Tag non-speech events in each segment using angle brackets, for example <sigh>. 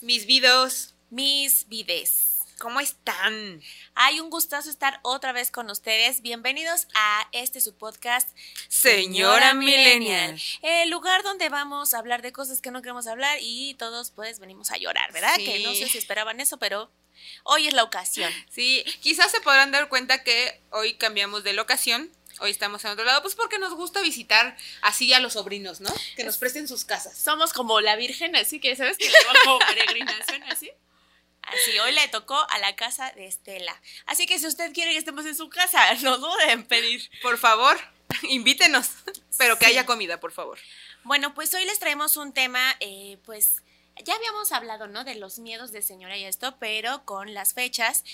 mis vidos, mis vides. ¿Cómo están? Hay un gustazo estar otra vez con ustedes. Bienvenidos a este su podcast Señora Millennial. El lugar donde vamos a hablar de cosas que no queremos hablar y todos pues venimos a llorar, ¿verdad? Sí. Que no sé si esperaban eso, pero hoy es la ocasión. Sí, quizás se podrán dar cuenta que hoy cambiamos de locación. Hoy estamos en otro lado, pues porque nos gusta visitar así a los sobrinos, ¿no? Que nos presten sus casas. Somos como la Virgen, así que sabes que le va como <laughs> peregrinación así. Así, hoy le tocó a la casa de Estela. Así que si usted quiere que estemos en su casa, <laughs> no duden en pedir. Por favor, invítenos, pero que Sí. haya comida, por favor. Bueno, pues hoy les traemos un tema, eh, pues ya habíamos hablado, ¿no? De los miedos de señora y esto, pero con las fechas,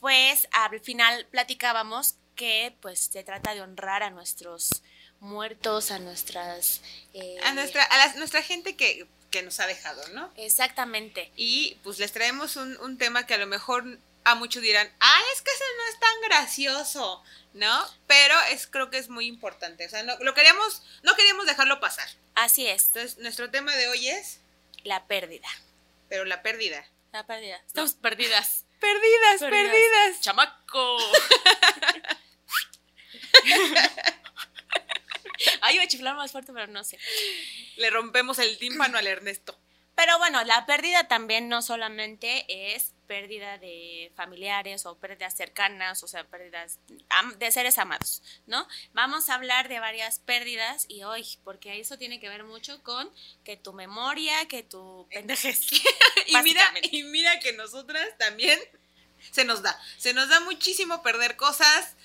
pues al final platicábamos que pues se trata de honrar a nuestros muertos, a nuestras... eh, A nuestra, a la- nuestra gente que, que nos ha dejado, ¿no? Exactamente. Y pues les traemos un, un tema que a lo mejor a muchos dirán, ah, es que eso no es tan gracioso, ¿no? Pero es creo que es muy importante. O sea, no, lo queríamos, no queríamos dejarlo pasar. Así es, Entonces, nuestro tema de hoy es, la pérdida. pero la pérdida. La pérdida. Estamos perdidas. Perdidas, perdidas. Chamaco. <laughs> <laughs> Ay, iba a chiflar más fuerte, pero no sé. Le rompemos el tímpano al Ernesto. Pero bueno, la pérdida también no solamente es pérdida de familiares o pérdidas cercanas, o sea, pérdidas de seres amados, ¿no? Vamos a hablar de varias pérdidas y hoy, porque eso tiene que ver mucho con que tu memoria, que tu pendejez. <laughs> Y mira, y mira que nosotras también se nos da. Se nos da muchísimo perder cosas.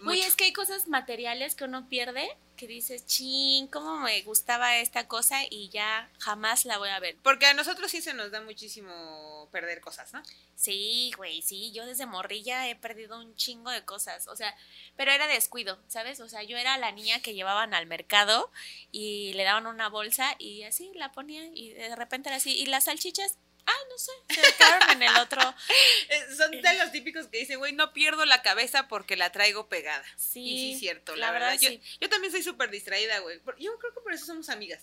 Uy, mucho. es que hay cosas materiales que uno pierde que dices, ching, cómo me gustaba esta cosa y ya jamás la voy a ver. Porque a nosotros sí se nos da muchísimo perder cosas, ¿no? Sí, güey, sí, yo desde morrilla he perdido un chingo de cosas, o sea, pero era descuido, ¿sabes? O sea, yo era la niña que llevaban al mercado y le daban una bolsa y así la ponía y de repente era así, y las salchichas, ah, no sé, se quedaron en el otro. <laughs> Eh, Son de los típicos que dicen, güey, no pierdo la cabeza porque la traigo pegada. Sí, y sí, es cierto, la, la verdad. verdad, Yo, sí. yo también soy súper distraída, güey. Yo creo que por eso somos amigas.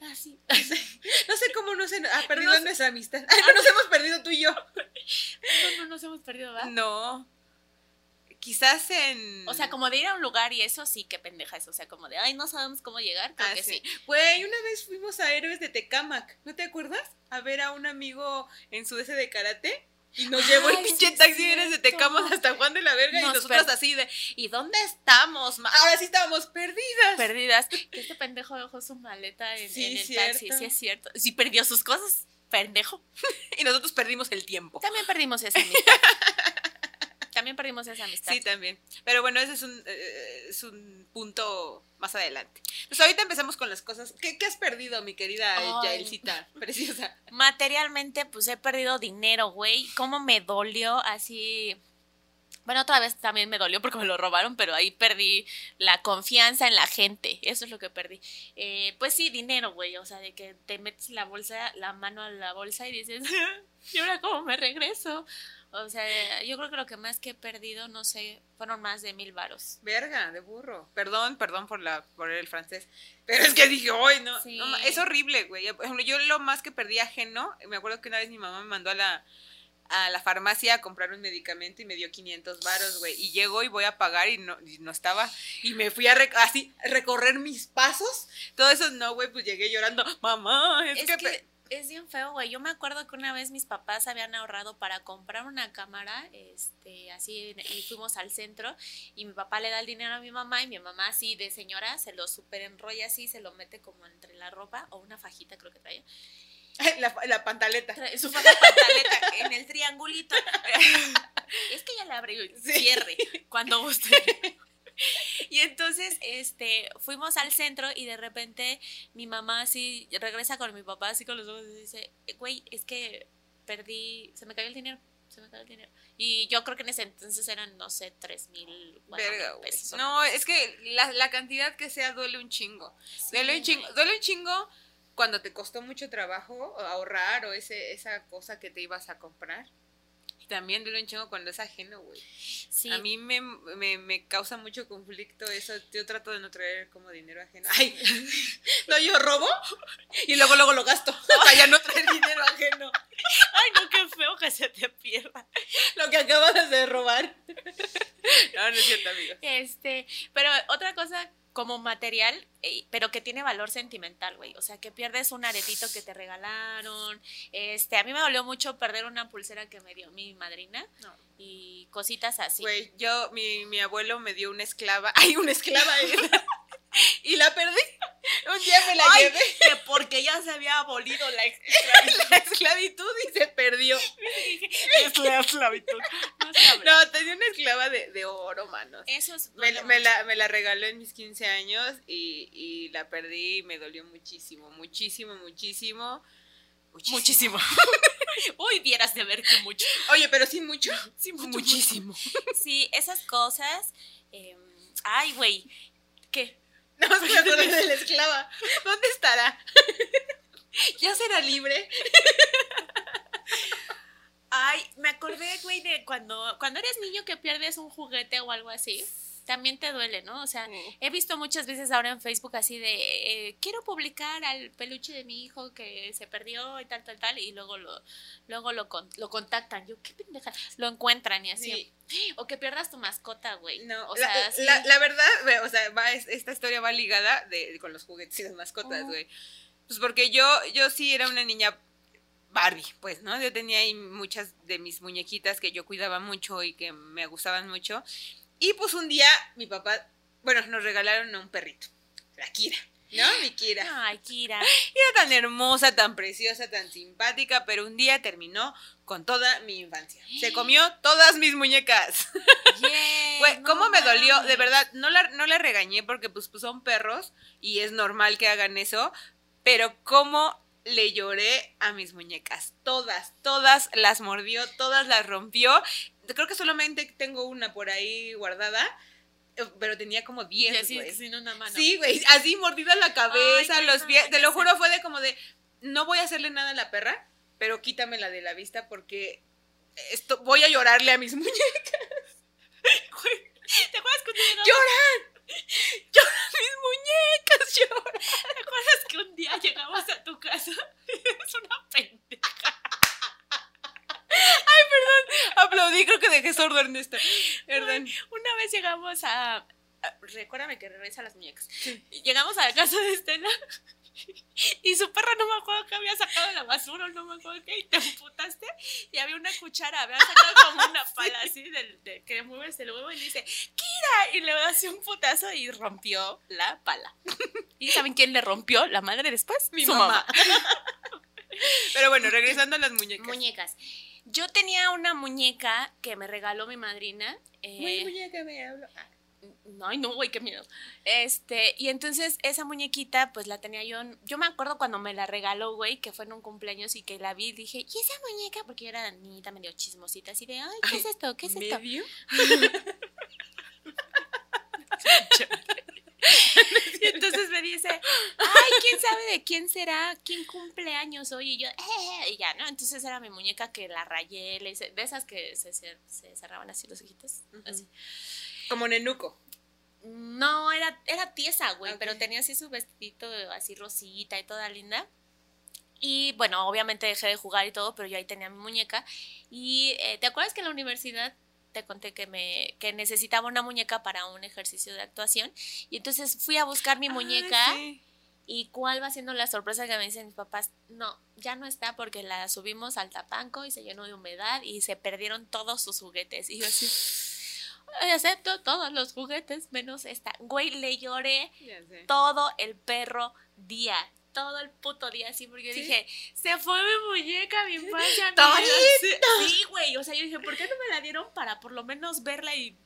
Ah, sí. <laughs> No sé cómo no se ha perdido No sé. nuestra amistad. No <laughs> nos hemos perdido tú y yo. No, no nos hemos perdido, ¿verdad? No. Quizás en. O sea, como de ir a un lugar y eso sí, qué pendeja es, o sea, como de, ay, no sabemos cómo llegar, creo Ah, que sí. sí. Güey, una vez fuimos a Héroes de Tecamac, ¿no te acuerdas? A ver a un amigo en su ese de karate. Y nos llevó el pinche sí, taxi de Héroes de cierto. Tecamac hasta Juan de la Verga y Nos nosotros per- así de, ¿y dónde estamos? ma? Ahora sí estábamos perdidas. Perdidas. Que este pendejo dejó su maleta en, Sí, en el cierto. taxi, sí es cierto. Sí perdió sus cosas, pendejo. <laughs> y nosotros perdimos el tiempo. También perdimos amistad. <laughs> También perdimos esa amistad. Sí, también. Pero bueno, ese es un, eh, es un punto más adelante. Pues ahorita empezamos con las cosas. ¿Qué, qué has perdido, mi querida Ay. Yaelcita? <laughs> Preciosa. Materialmente, pues he perdido dinero, güey. ¿Cómo me dolió así? Bueno, otra vez también me dolió porque me lo robaron, pero ahí perdí la confianza en la gente. Eso es lo que perdí. Eh, pues sí, dinero, güey. O sea, de que te metes la bolsa, la mano a la bolsa y dices, <laughs> ¿y ahora cómo me regreso? O sea, yo creo que lo que más que he perdido, no sé, fueron más de mil varos. Verga, de burro. Perdón, perdón por, la, por el francés. Pero es que dije, hoy no, Sí. no Es horrible, güey. Por ejemplo, yo lo más que perdí ajeno, me acuerdo que una vez mi mamá me mandó a la, a la farmacia a comprar un medicamento y me dio 500 varos, güey. Y llego y voy a pagar y no, y no estaba. Y me fui a rec- así, recorrer mis pasos. Todo eso, no, güey, pues llegué llorando. Mamá, es, Es que... es bien feo, güey. Yo me acuerdo que una vez mis papás habían ahorrado para comprar una cámara, este, así, y fuimos al centro, y mi papá le da el dinero a mi mamá, y mi mamá así de señora se lo super enrolla así, se lo mete como entre la ropa, o una fajita creo que traía. <laughs> La, la pantaleta. Trae su pantaleta en el triangulito. <laughs> es que ya le abre y Sí. cierre cuando guste. <laughs> Y entonces, este, fuimos al centro y de repente mi mamá así regresa con mi papá así con los ojos y dice, güey, es que perdí, se me cayó el dinero, se me cayó el dinero. Y yo creo que en ese entonces eran, no sé, tres mil pesos. No, es que la, la cantidad que sea duele un chingo. Sí, duele un chingo. Duele un chingo cuando te costó mucho trabajo ahorrar o ese, esa cosa que te ibas a comprar. También duele un chingo cuando es ajeno, güey. Sí. A mí me, me, me causa mucho conflicto eso. Yo trato de no traer como dinero ajeno. Ay, <laughs> no, yo robo y luego luego lo gasto <laughs> para ya no traer dinero ajeno. Ay, no, qué feo que se te pierda. Lo que acabas de robar. <laughs> No, no es cierto, amigo. Este, pero otra cosa como material, pero que tiene valor sentimental, güey. O sea, que pierdes un aretito que te regalaron. Este, a mí me dolió mucho perder una pulsera que me dio mi madrina No. y cositas así. Güey, yo, mi, mi abuelo me dio una esclava. <laughs> Ay, una esclava. <laughs> y la perdí. Un día me la Ay, llevé. que porque ya se había abolido la <laughs> La esclavitud y se perdió. es la esclavitud. No. No, tenía una esclava de, de oro, manos. Eso es. Me, me la, me la regaló en mis 15 años y, y la perdí y me dolió muchísimo, muchísimo, muchísimo. Muchísimo. <laughs> Uy, vieras de ver que mucho. Oye, pero sí mucho. Sí, mucho, Muchísimo. <laughs> Sí, esas cosas. eh, ay, güey. ¿Qué? <laughs> No, es que acordé de la esclava. ¿Dónde estará? ¿Ya será libre? Ay, me acordé, güey, de cuando, cuando eres niño que pierdes un juguete o algo así. También te duele, ¿no? O sea, he visto muchas veces ahora en Facebook así de, eh, quiero publicar al peluche de mi hijo que se perdió y tal, tal, tal, y luego lo, luego lo, con- lo contactan. Yo, qué pendeja. Lo encuentran y así. Sí. <gasps> O que pierdas tu mascota, güey. No, o la, sea, sí. la- la verdad, ve, o sea, va, es- esta historia va ligada de, con los juguetes y las mascotas, Ujú. güey. Pues porque yo, yo sí era una niña Barbie, pues, ¿no? Yo tenía ahí muchas de mis muñequitas que yo cuidaba mucho y que me gustaban mucho. Y pues un día mi papá, bueno, nos regalaron a un perrito, la Kira, ¿no? Mi Kira. Ay, Kira. <gasps> Era tan hermosa, tan preciosa, tan simpática, pero un día terminó con toda mi infancia. <gasps> Se comió todas mis muñecas. Yeah, <laughs> no ¿cómo me dolió? De verdad, no la, no la regañé porque pues, pues son perros y es normal que hagan eso, pero cómo le lloré a mis muñecas. Todas, todas las mordió, todas las rompió. Creo que solamente tengo una por ahí guardada, eh, pero tenía como Y 10, así, güey. sin una mano. Sí, güey, así mordida la cabeza, Ay, los no, pies. Te lo juro, fue de como de, no voy a hacerle nada a la perra, pero quítamela de la vista porque esto, voy a llorarle a mis <laughs> muñecas. Güey, ¿Te acuerdas llegamos? ¡Lloran! <laughs> ¡Lloran mis muñecas! ¡Lloran! ¿Te acuerdas que un día llegamos a tu casa? <laughs> Es una pendeja. Aplaudí, creo que dejé sordo a Ernesto. Perdón. Una vez llegamos a. a- recuérdame que regresa las muñecas. Llegamos a la casa de Estela. Y su perra no me acuerdo que había sacado de la basura, no me acuerdo qué, y te emputaste. Y había una cuchara, había sacado como una <laughs> pala así del, de que mueves el huevo y dice, ¡Kira! Y le así un putazo y rompió la pala. <laughs> ¿Y saben quién le rompió la madre después? Mi Su mamá. <laughs> Pero bueno, regresando a las muñecas. Muñecas. Yo tenía una muñeca que me regaló mi madrina. eh, Muy muñeca me hablo. Ah, no, ay, no, güey, qué miedo. Este, y entonces esa muñequita, pues la tenía yo. Yo me acuerdo cuando me la regaló, güey, que fue en un cumpleaños y que la vi dije, ¿y esa muñeca? Porque yo era niñita medio chismosita, así de, ay, ¿qué es esto? ¿Qué es esto? ¿Medio? <laughs> <laughs> <laughs> Y entonces me dice, ay, ¿quién sabe de quién será? ¿Quién cumple años hoy? Y yo, eh, y ya, ¿no? Entonces era mi muñeca que la rayé, le hice- de esas que se, se- se cerraban así los ojitos. Así. Como nenuco. No, era, era tiesa, güey, pero tenía así su vestidito así rosita y toda linda. Y bueno, obviamente dejé de jugar y todo, pero yo ahí tenía mi muñeca. Y eh, ¿te acuerdas que en la universidad te conté que me que necesitaba una muñeca para un ejercicio de actuación? Y entonces fui a buscar mi muñeca. Ah, sí. ¿Y cuál va siendo la sorpresa que me dicen mis papás? No, ya no está porque la subimos al tapanco y se llenó de humedad y se perdieron todos sus juguetes. Y yo así, "Ay, acepto todos los juguetes menos esta. Güey, le lloré todo el perro día. Todo el puto día así, porque yo ¿Sí? dije, se fue mi muñeca, mi infancia. mi ¡Torito! vida". Sí, güey. O sea, yo dije, ¿por qué no me la dieron para por lo menos verla y.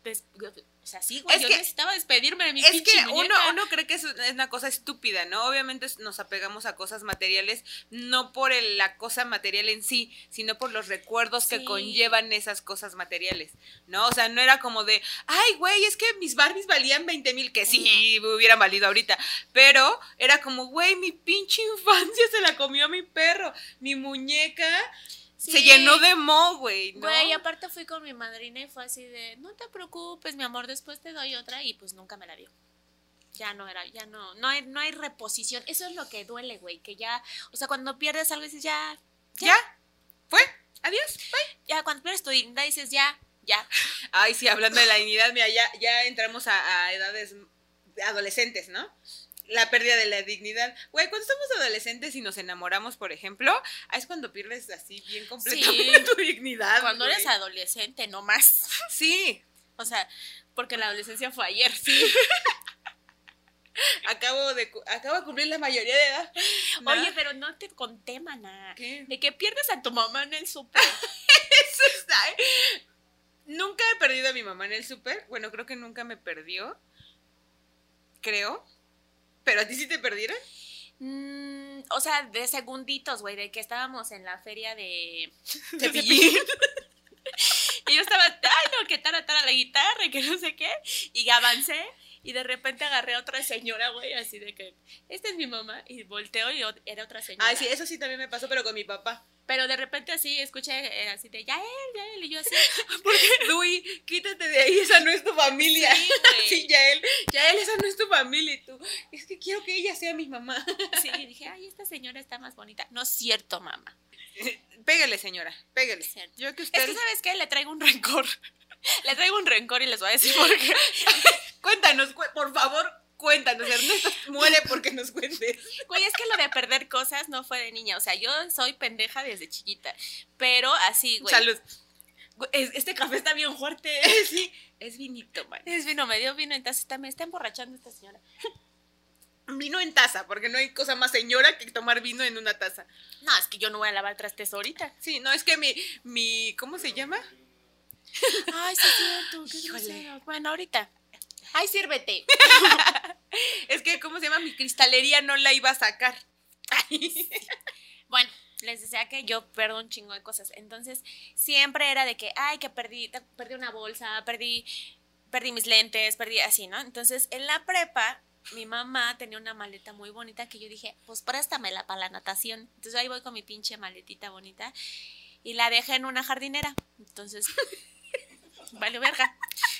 des- O sea, sí, güey. Es yo que- necesitaba despedirme de mi Es que uno, muñeca. uno cree que es una cosa estúpida, ¿no? Obviamente nos apegamos a cosas materiales, no por el- la cosa material en sí, sino por los recuerdos que conllevan esas cosas materiales, ¿no? O sea, no era como de, ay, güey, es que mis Barbies valían 20 mil, que sí, hubieran valido ahorita, pero era como, güey, mi pinche infancia se la comió mi perro, mi muñeca Se llenó de mo, güey, ¿no? Güey, aparte fui con mi madrina y fue así de, no te preocupes, mi amor, después te doy otra y pues nunca me la dio. Ya no era, ya no, no hay, no hay reposición. Eso es lo que duele, güey, que ya, o sea, cuando pierdes algo dices ya, ¿Ya? ¿Fue? ¿Adiós? ya, cuando pierdes tu dignidad dices ya, ya. Ay, sí, hablando de la dignidad, mira, ya, ya entramos a, a edades adolescentes, ¿no? La pérdida de la dignidad. Güey, cuando estamos adolescentes y nos enamoramos, por ejemplo, es cuando pierdes así bien completamente tu dignidad. Cuando güey. eres adolescente, no más. Sí, O sea, porque la adolescencia fue ayer, sí. <laughs> acabo de, acabo de cumplir la mayoría de edad. ¿no? Oye, pero no te conté, maná. ¿Qué? De que pierdes a tu mamá en el súper. <laughs> Eso está. Nunca he perdido a mi mamá en el súper. Bueno, creo que nunca me perdió. Creo. ¿Pero a ti sí te perdieron? Mm, o sea, de segunditos, güey, de que estábamos en la feria de... <laughs> Cepillín. <laughs> Y yo estaba, ay, no, que tara, tara la guitarra, y que no sé qué. Y avancé y de repente agarré a otra señora, güey, así de que, esta es mi mamá. Y volteo y era otra señora. Ay, sí, eso sí también me pasó, pero con mi papá. Pero de repente así escuché eh, así de, ya él, ya él. Y yo así, <laughs> Luis, quítate de ahí, esa no es tu familia. Sí, güey. <laughs> Sí, Yael, Yael, esa no es tu familia. Y tú, es que quiero que ella sea mi mamá. sí, y dije, ay, esta señora está más bonita. No es cierto, mamá. <laughs> Pégale, señora, pégale. Es cierto. Yo que Es usted. que, ¿sabes qué? Le traigo un rencor. Le traigo un rencor y les voy a decir por qué. Cuéntanos, cu- por favor, cuéntanos. Ernesto muere porque nos cuentes. Güey, es que lo de perder cosas no fue de niña. O sea, yo soy pendeja desde chiquita. Pero así, güey. Salud. Este café está bien fuerte. <laughs> Sí, es vinito, man. Es vino, me dio vino, entonces está, me está emborrachando esta señora. <laughs> Vino en taza, porque no hay cosa más señora que tomar vino en una taza. No, es que yo no voy a lavar trastes ahorita. Sí, no, es que mi, mi, ¿cómo se llama? Ay, sí, es cierto. Qué Híjole. grosero. Bueno, ahorita. Ay, sírvete. <laughs> Es que, ¿cómo se llama? Mi cristalería no la iba a sacar. Bueno, les decía que yo perdo un chingo de cosas. Entonces, siempre era de que, ay, que perdí, perdí una bolsa, perdí, perdí mis lentes, perdí así, ¿no? Entonces, en la prepa, mi mamá tenía una maleta muy bonita que yo dije, pues préstamela para la natación. Entonces ahí voy con mi pinche maletita bonita y la dejé en una jardinera. Entonces, vale verga.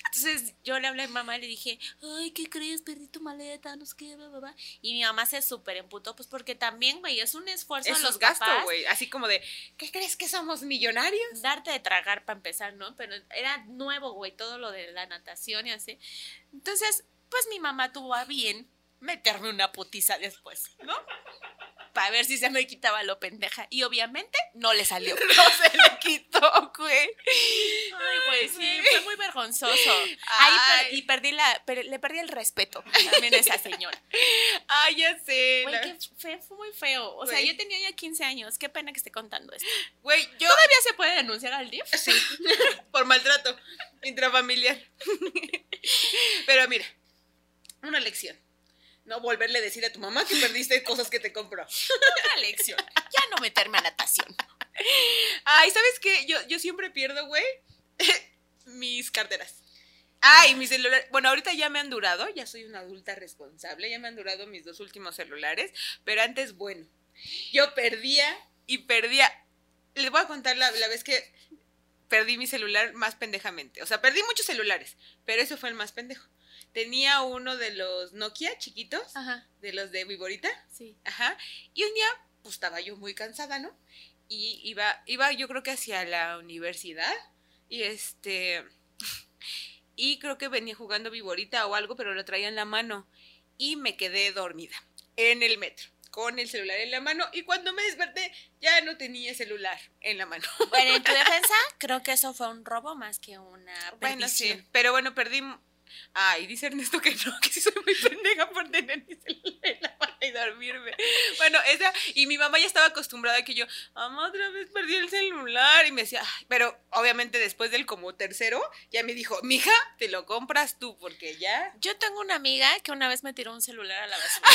Entonces yo le hablé a mi mamá y le dije, ay, ¿qué crees? Perdí tu maleta, no sé qué, bla, bla, bla". Y mi mamá se súper emputó, pues porque también, güey, es un esfuerzo de los es gasto, güey. Así como de, ¿qué crees que somos millonarios? darte de tragar para empezar, ¿no? Pero era nuevo, güey, todo lo de la natación y así. Entonces, pues mi mamá tuvo a bien meterme una putiza después, ¿no? Para ver si se me quitaba lo pendeja. Y obviamente no le salió. <laughs> No se le quitó, güey. Ay, güey, sí, fue muy vergonzoso. Ahí per- Ay. y perdí la, per- le perdí el respeto también a esa señora. Ay, ya sé. Güey, fe- fue muy feo. O sea, yo tenía ya 15 años. Qué pena que esté contando esto. Güey, yo. ¿Todavía se puede denunciar al DIF? Sí, por maltrato intrafamiliar. Pero mira, una lección. No volverle a decir a tu mamá que perdiste <laughs> cosas que te compró. Una lección. Ya no meterme a natación. Ay, ¿sabes qué? Yo, yo siempre pierdo, güey, <laughs> mis carteras. Ay, mi celular. Bueno, ahorita ya me han durado, ya soy una adulta responsable, ya me han durado mis dos últimos celulares, pero antes, bueno, yo perdía y perdía. Les voy a contar la, la vez que perdí mi celular más pendejamente. O sea, perdí muchos celulares, pero ese fue el más pendejo. Tenía uno de los Nokia chiquitos, Ajá, de los de Viborita. sí. Ajá. Y un día, pues estaba yo muy cansada, ¿no? Y iba, iba yo creo que hacia la universidad. Y este. Y creo que venía jugando viborita o algo, pero lo traía en la mano. Y me quedé dormida en el metro, con el celular en la mano. Y cuando me desperté, ya no tenía celular en la mano. Bueno, en tu <laughs> defensa, creo que eso fue un robo más que una Bueno, sí. Pero bueno, perdí. Ay, dice Ernesto que no, que sí soy muy pendeja por tener mi celular en la mano y dormirme. Bueno, esa. Y mi mamá ya estaba acostumbrada a que yo, mamá, otra vez perdí el celular. Y me decía, "Ay", pero obviamente después del como tercero, ya me dijo, mija, te lo compras tú, porque ya. Yo tengo una amiga que una vez me tiró un celular a la basura.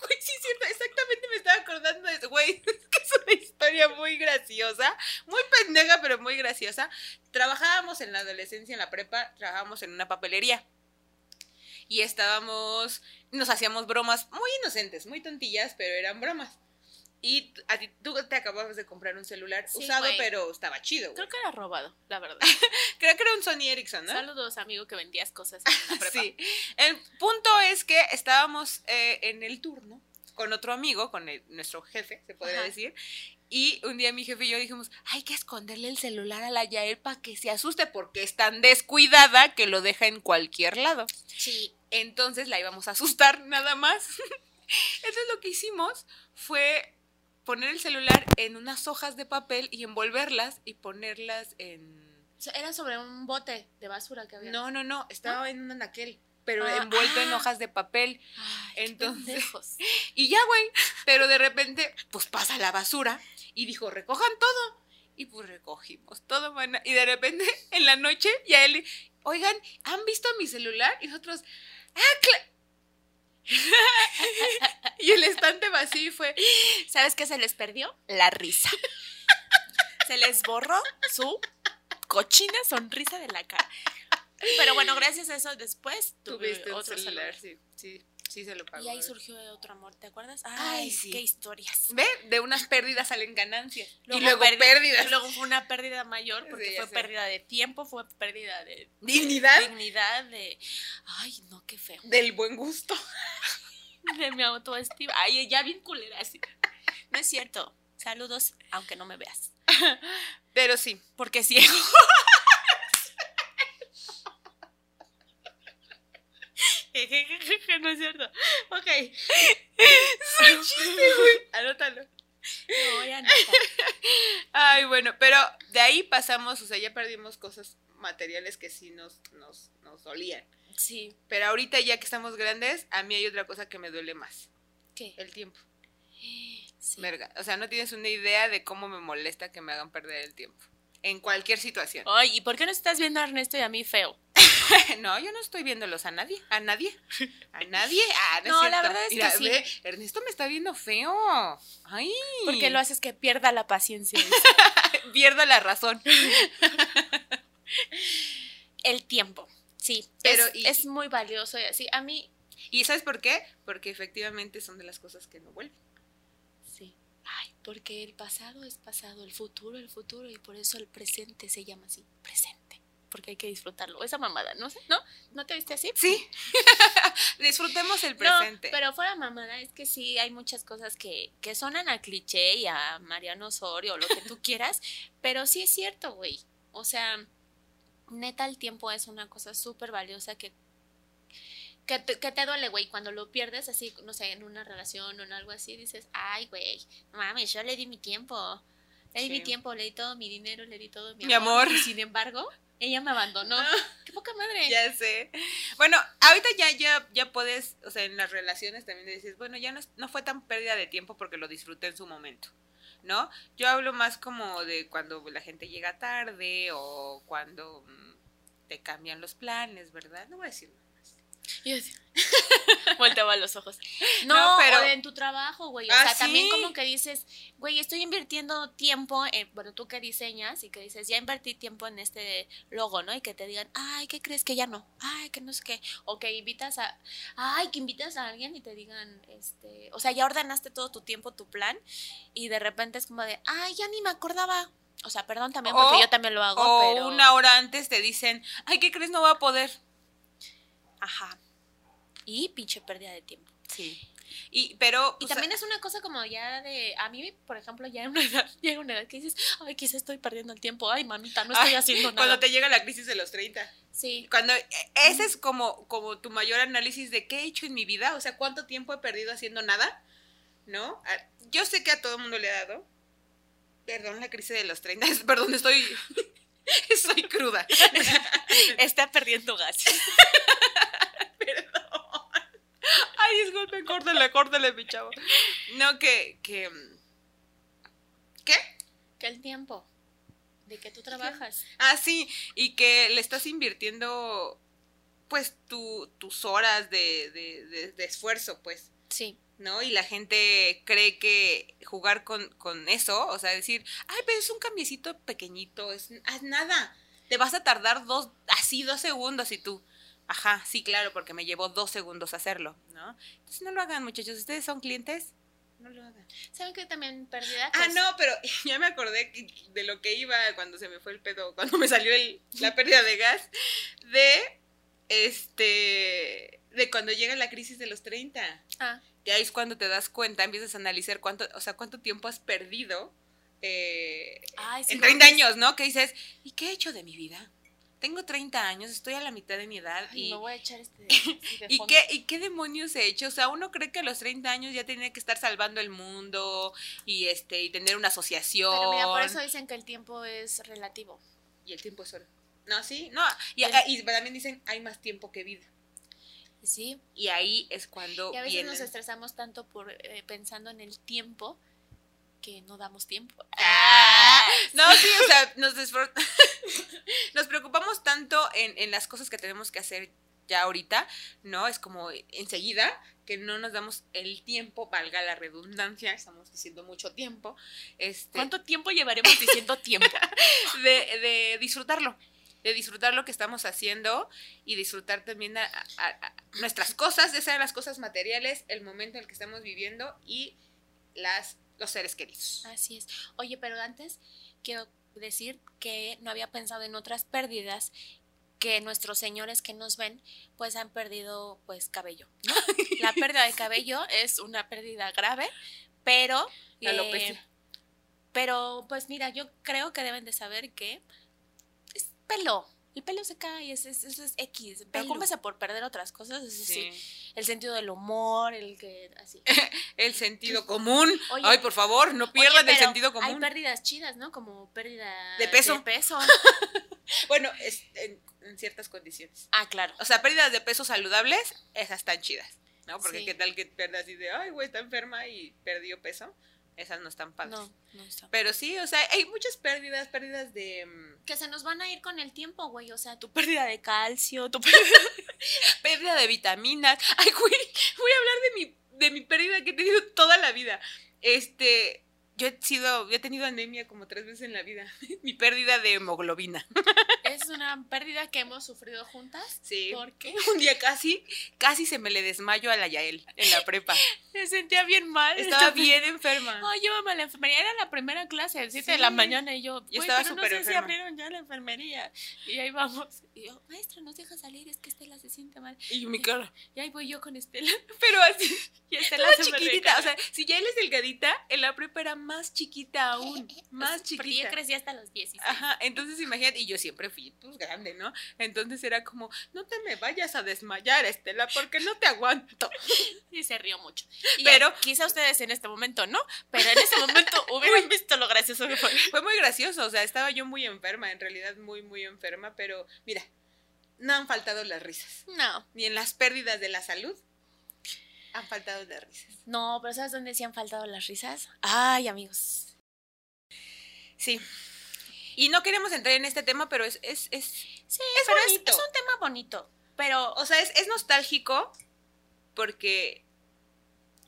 Güey, sí, es cierto, exactamente me estaba acordando de eso, güey. <laughs> Es que es una historia muy graciosa, muy pendeja, pero muy graciosa. Trabajábamos en la adolescencia, en la prepa, trabajábamos en una papelería. Y estábamos, nos hacíamos bromas muy inocentes, muy tontillas, pero eran bromas. Y a ti, tú te acababas de comprar un celular Sí, usado, pero estaba chido. Creo que era robado, la verdad. <laughs> Creo que era un Sony Ericsson, ¿no? Saludos, amigo, que vendías cosas en la <laughs> prepa. Sí. El punto es que estábamos eh, en el turno con otro amigo, con el- nuestro jefe, se podría Ajá. decir. Y un día mi jefe y yo dijimos, hay que esconderle el celular a la Yael para que se asuste porque es tan descuidada que lo deja en cualquier lado. Sí. Entonces la íbamos a asustar <laughs> nada más. Entonces lo que hicimos fue poner el celular en unas hojas de papel y envolverlas y ponerlas en... Era sobre un bote de basura que había. No, no, no, estaba en un anaquel, pero Ah, envuelto en ah. hojas de papel. Ay, Entonces-. <laughs> Y ya, güey. Pero de repente, pues pasa la basura y dijo, recojan todo. Y pues recogimos todo, mana. Y de repente, <laughs> en la noche, ya él, oigan, ¿han visto mi celular? Y nosotros, ah, cla-". <laughs> y el estante vacío fue, ¿Sabes qué se les perdió? La risa. se les borró su cochina sonrisa de la cara. Pero bueno, gracias a eso después tuviste otro celular. Sí, sí, sí se lo pagó. Y ahí surgió otro amor, ¿te acuerdas? Ay, Ay, sí. qué historias. ¿Ve? De unas pérdidas salen ganancias. y Luego luego perdi- pérdidas. y Luego fue una pérdida mayor porque Sí, fue sé. pérdida de tiempo, fue pérdida de Dignidad dignidad, de... Ay, no, qué feo. del buen gusto. <laughs> De mi autoestima. Ay, ya bien culera así. No es cierto. Saludos, aunque no me veas. <laughs> Pero sí. Porque ciego. <laughs> no es cierto. Ok. Anótalo. No voy a anotar. Ay, bueno, pero de ahí pasamos, o sea, ya perdimos cosas materiales que sí nos, nos, nos dolían. Sí. Pero ahorita ya que estamos grandes, a mí hay otra cosa que me duele más, ¿Qué? el tiempo. Sí. Verga, o sea, no tienes una idea de cómo me molesta que me hagan perder el tiempo. En cualquier situación. Ay, ¿y por qué no estás viendo a Ernesto y a mí feo? <laughs> No, yo no estoy viéndolos a nadie, a nadie, a <laughs> nadie. Ah, no, la verdad es que Mira, sí. ve, Ernesto me está viendo feo. Ay. Porque lo haces que pierda la paciencia. <laughs> Pierdo la razón. El tiempo. Sí, Pero, es, y- es muy valioso y así. A mí, ¿Y sabes por qué? Porque efectivamente son de las cosas que no vuelven. sí. Ay, porque el pasado es pasado, el futuro el futuro y por eso el presente se llama así, presente. Porque hay que disfrutarlo. Esa mamada, ¿no sé? ¿No? ¿No te viste así? Sí. <laughs> Disfrutemos el No, presente. pero fuera mamada, es que sí hay muchas cosas que, que sonan a cliché y a Mariano Osorio o lo que tú quieras, <laughs> pero sí es cierto, güey. O sea, neta, el tiempo es una cosa súper valiosa que, que, te, que te duele, güey. Cuando lo pierdes, así, no sé, en una relación o en algo así, dices, ay, güey, no mames, yo le di mi tiempo. Le di Sí. mi tiempo, le di todo mi dinero, le di todo mi, Mi amor. Y sin embargo, ella me abandonó. Qué poca madre. Ya sé. Bueno, ahorita ya, ya, ya puedes, o sea, en las relaciones también dices, bueno, ya no, no fue tan pérdida de tiempo porque lo disfruté en su momento, ¿no? Yo hablo más como de cuando la gente llega tarde o cuando mm, te cambian los planes, ¿verdad? No voy a decir nada más. Yo decía, <laughs> volteaba los ojos. <laughs> No, No, pero- o en tu trabajo, güey. O Ah, sea, también sí. como que dices, güey, estoy invirtiendo tiempo en, bueno, tú que diseñas y que dices, ya invertí tiempo en este logo, ¿no? Y que te digan, ay, ¿qué crees que ya no? Ay, que no sé qué. O que invitas a, ay, que invitas a alguien y te digan, este, o sea, ya ordenaste todo tu tiempo, tu plan, y de repente es como de, ay, ya ni me acordaba. O sea, perdón también porque O- yo también lo hago, O pero... una hora antes te dicen, ay, ¿qué crees? No va a poder. Ajá. Y pinche pérdida de tiempo. Sí. Y, pero, Y o sea, también es una cosa como ya de, a mí, por ejemplo, ya en una <laughs> edad, llega una edad que dices, ay, quizá estoy perdiendo el tiempo, ay, mamita, no estoy ay, haciendo nada. Cuando te llega la crisis de los 30. Sí, Cuando e- ese es como, como tu mayor análisis de qué he hecho en mi vida, o sea, cuánto tiempo he perdido haciendo nada, ¿no? Yo sé que a todo el mundo le ha dado. Perdón, la crisis de los 30, es- <laughs> perdón, estoy <laughs> estoy cruda. está perdiendo gas. Perdón. Ay, disculpen, córtale, córtale, mi chavo. No, que, que ¿Qué? que el tiempo de que tú trabajas. Ah, sí, y que le estás invirtiendo pues tu, tus horas de, de, de- de esfuerzo, pues. Sí. ¿no? Y la gente cree que jugar con, con eso, o sea, decir, ay, pero es un cambiecito pequeñito, es, es nada. Te vas a tardar dos, así dos segundos y tú, ajá, sí, claro, porque me llevó dos segundos hacerlo, ¿no? Entonces no lo hagan, muchachos. ¿Ustedes son clientes? no lo hagan. ¿Saben que también pérdida? Ah, no, pero <laughs> ya me acordé de lo que iba cuando se me fue el pedo, cuando me salió el, la <laughs> pérdida de gas, de este, de cuando llega la crisis de los 30. Ah, Que ahí es cuando te das cuenta, empiezas a analizar cuánto, o sea, cuánto tiempo has perdido eh, ay, sí, en no, 30 pues, años, ¿no? Que dices, ¿y qué he hecho de mi vida? Tengo 30 años, estoy a la mitad de mi edad ay, y... me voy a echar este. <laughs> de ¿Y qué, ¿Y qué demonios he hecho? O sea, uno cree que a los 30 años ya tiene que estar salvando el mundo y este y tener una asociación. Pero mira, por eso dicen que el tiempo es relativo. Y el tiempo es oro. No, sí, no. Y, y también dicen, hay más tiempo que vida. Sí. Y ahí es cuando Y a veces vienen... nos estresamos tanto por eh, pensando en el tiempo que no damos tiempo. Ah, <laughs> no, sí, o sea, nos, <laughs> nos preocupamos tanto en, en las cosas que tenemos que hacer ya ahorita, ¿no? Es como enseguida que no nos damos el tiempo, valga la redundancia, estamos diciendo mucho tiempo, este, ¿Cuánto tiempo llevaremos diciendo tiempo? <laughs> de, de disfrutarlo, de disfrutar lo que estamos haciendo y disfrutar también a- a- a nuestras cosas, ya sean las cosas materiales, el momento en el que estamos viviendo y las, los seres queridos. Así es. Oye, pero antes quiero decir que no había pensado en otras pérdidas que nuestros señores que nos ven pues han perdido pues cabello. ¿no? <laughs> La pérdida de cabello es una pérdida grave, pero La eh, pero pues mira, yo creo que deben de saber que es pelo. El pelo se cae, es, es- eso es X. Preocúpese por perder otras cosas, eso sí. El sentido del humor, el que así. <laughs> El sentido común. Oye, Ay, por favor, no Oye, pierdan el sentido Hay común. pérdidas chidas, ¿no? Como pérdida De peso. De peso. <laughs> Bueno, es en, en ciertas condiciones. ah, claro. O sea, pérdidas de peso saludables, esas están chidas, ¿no? Porque Sí. qué tal que pierdas así de, ay, güey, está enferma y perdió peso. Esas no están padres. No, no está. Pero sí, o sea, hay muchas pérdidas, pérdidas de... mm, Que se nos van a ir con el tiempo, güey. O sea, tu pérdida de calcio, tu pérdida de <laughs> vitaminas. Ay, güey, voy a hablar de mi, de mi pérdida que he tenido toda la vida. Este, yo he sido, yo he tenido anemia como tres veces en la vida. <laughs> mi pérdida de hemoglobina. Es una pérdida que hemos sufrido juntas. Sí. ¿Por qué? <laughs> Un día casi, casi se me le desmayó a la Yael en la prepa. <laughs> Me sentía bien mal. Estaba bien enferma. Ay, llévame a la enfermería. Era la primera clase, a las 7 de Sí. la mañana. Y yo, Yo "Güey, estaba pero no sé si enferma. abrieron ya la enfermería. Y ahí vamos. Y yo, maestra, nos deja salir. Es que Estela se siente mal. Y mi cara. Y ahí voy yo con Estela. Pero así, Y Estela se chiquitita. O sea, si Yael es delgadita, en la prepa era más chiquita aún. <laughs> Más Porque yo chiquita. crecí hasta los 16. Ajá, entonces imagínate, y yo siempre fui pues grande, ¿no? Entonces era como, no te me vayas a desmayar, Estela, porque no te aguanto. <laughs> Y se rió mucho. Y pero quizá ustedes en este momento no, pero en ese momento <laughs> hubieran visto lo gracioso que fue. Fue muy gracioso, o sea, estaba yo muy enferma, en realidad muy, muy enferma, pero mira, no han faltado las risas, No, ni en las pérdidas de la salud han faltado las risas. no, pero ¿sabes dónde sí han faltado las risas? Ay, amigos. Sí. Y no queremos entrar en este tema, pero es, es, es Sí, Es pero es, bonito. es un tema bonito. Pero o sea, es, es nostálgico porque,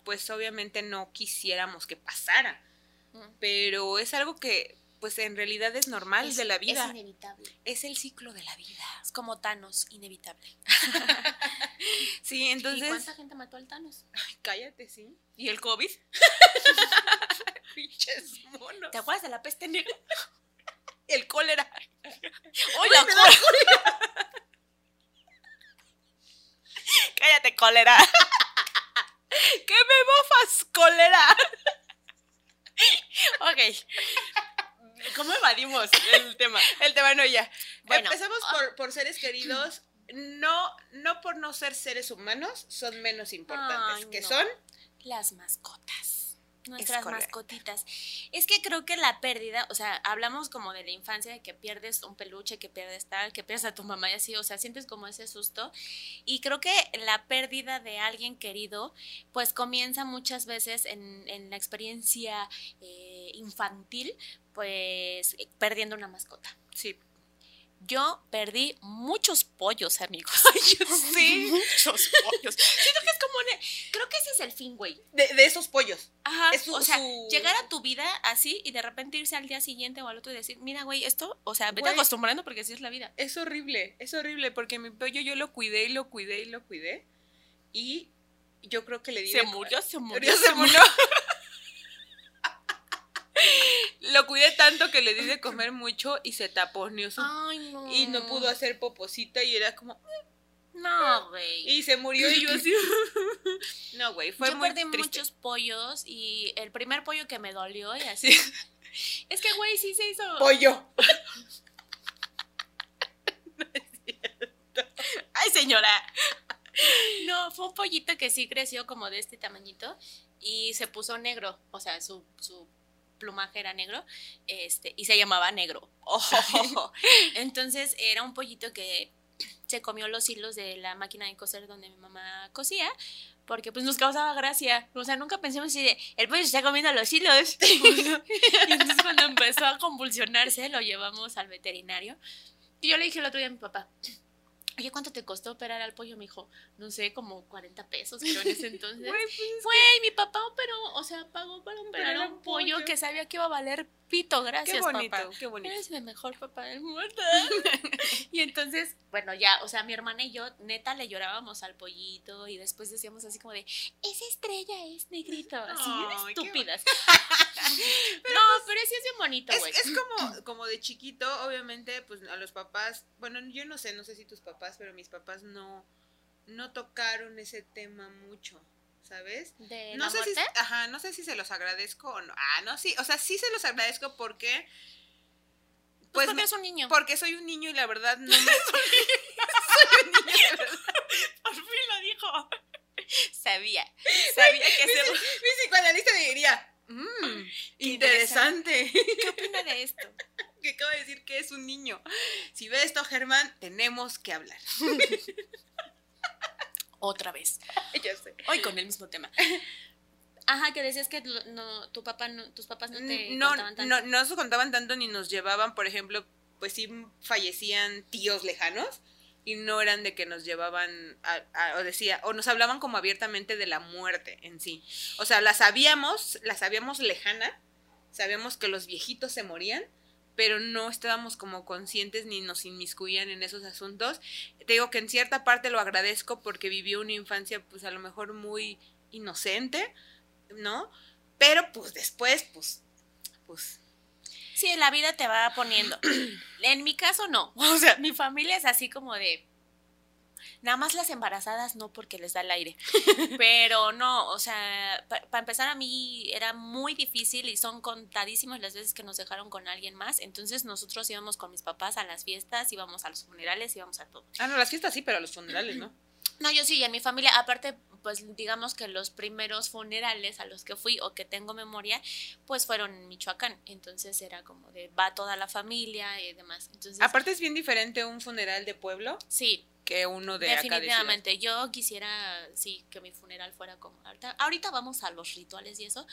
pues obviamente no quisiéramos que pasara, mm, pero es algo que, pues en realidad es normal es, de la es vida. inevitable. Es el ciclo de la vida. Es como Thanos, inevitable. <laughs> Sí, ¿Y entonces. cuánta gente mató al Thanos? Ay, cállate, sí. ¿Y el COVID? <laughs> Pinches monos. ¿Te acuerdas de la peste negra? El cólera. ¡Oye, me da ¡Cállate, cólera! ¡Que me bofas, cólera! ok. ¿Cómo evadimos el tema? <laughs> El tema no ya. Bueno. Empezamos por, por seres queridos. No, no por no ser seres humanos, son menos importantes. Ay, que no. son Las mascotas. Nuestras correcto. mascotitas. Es que creo que la pérdida, o sea, hablamos como de la infancia, de que pierdes un peluche, que pierdes tal, que pierdes a tu mamá y así, o sea, sientes como ese susto. Y creo que la pérdida de alguien querido, pues comienza muchas veces en, en la experiencia eh, infantil, pues eh, perdiendo una mascota. Sí. Yo perdí muchos pollos, amigos. <laughs> <laughs> sí. muchos pollos. Siento que es como una- Creo que ese es el fin, güey. De, de esos pollos. Ajá, Es su- o sea, su- llegar a tu vida así y de repente irse al día siguiente o al otro y decir, mira, güey, esto, o sea, vete Güey. acostumbrando porque así es la vida. Es horrible, es horrible porque mi pollo yo lo cuidé y lo cuidé y lo cuidé. Y yo creo que le di. Se murió, <laughs> se murió. Murió, se murió. Lo cuidé tanto que le di de comer mucho y se taponeó su Ay, no. y no pudo hacer poposita y era como No, güey. y se murió y yo así <laughs> no güey fue Yo muy perdí triste muchos pollos y el primer pollo que me dolió y así. <laughs> es que, güey, sí se hizo. pollo <laughs> Ay, señora. No, fue un pollito que sí creció como de este tamañito y se puso negro. O sea, su, su plumaje era negro este, y se llamaba negro. <laughs> oh, Entonces era un pollito que se comió los hilos de la máquina de coser donde mi mamá cosía porque pues nos causaba gracia. O sea, nunca pensamos de, el pollo se está comiendo los hilos. <laughs> y entonces cuando empezó a convulsionarse lo llevamos al veterinario. Y yo le dije el otro día a mi papá, oye, ¿cuánto te costó operar al pollo? Me dijo, no sé, como 40 pesos, pero en ese <laughs> entonces. Güey, pues, mi papá operó, o sea, pagó para operar un un pollo, pollo. que sabía que iba a valer pito, gracias, qué bonito papá. qué bonito Eres el mejor papá del mundo. <laughs> y entonces, bueno, ya, o sea, mi hermana y yo, neta, le llorábamos al pollito y después decíamos así como de, esa estrella es negrito, así estúpidas. <laughs> <laughs> no, pero sí es bien bonito, Es, güey. es como, como de chiquito, obviamente, pues a los papás, bueno, yo no sé, no sé si tus papás, pero mis papás no, no tocaron ese tema mucho, ¿sabes? ¿De No la sé si, ajá, no sé si se los agradezco o no. Ah, no, sí, o sea, sí se los agradezco porque, Pues pues, porque me- es un niño. porque soy un niño y la verdad no <laughs> me... soy un niño, de verdad. Por fin lo dijo. Sabía, sabía que se... Mi psicoanalista me diría, "Mm, Qué interesante. ¿Qué opina de esto? <laughs> que acaba de decir que es un niño. Si ve esto, Germán, tenemos que hablar. <laughs> Otra vez. <laughs> sé. Hoy con el mismo tema. <laughs> Ajá, que decías que no, tu papá no, tus papás no te No, contaban tanto. no, no se contaban tanto ni nos llevaban, por ejemplo, pues sí fallecían tíos lejanos y no eran de que nos llevaban, a- a- o decía, o nos hablaban como abiertamente de la muerte en sí. O sea, la sabíamos, la sabíamos lejana, sabíamos que los viejitos se morían, pero no estábamos como conscientes ni nos inmiscuían en esos asuntos. Te digo que en cierta parte lo agradezco porque vivió una infancia pues a lo mejor muy inocente, ¿no? Pero pues después, pues, pues Sí, la vida te va poniendo. <clears throat> En mi caso no. <laughs> O sea, mi familia es así como de. Nada más las embarazadas no porque les da el aire. <laughs> Pero no, o sea, para empezar a mí era muy difícil y son contadísimas las veces que nos dejaron con alguien más. Entonces nosotros íbamos con mis papás a las fiestas, íbamos a los funerales, íbamos a todo. Ah, no, las fiestas sí, pero los funerales, ¿no? <clears throat> No, yo sí, y en mi familia, aparte, pues digamos que los primeros funerales a los que fui o que tengo memoria, pues fueron en Michoacán. Entonces era como de va toda la familia y demás. Entonces, Aparte es bien diferente un funeral de pueblo sí, que uno de acá definitivamente. Yo quisiera, sí, que mi funeral fuera como ahorita. Ahorita vamos a los rituales y eso,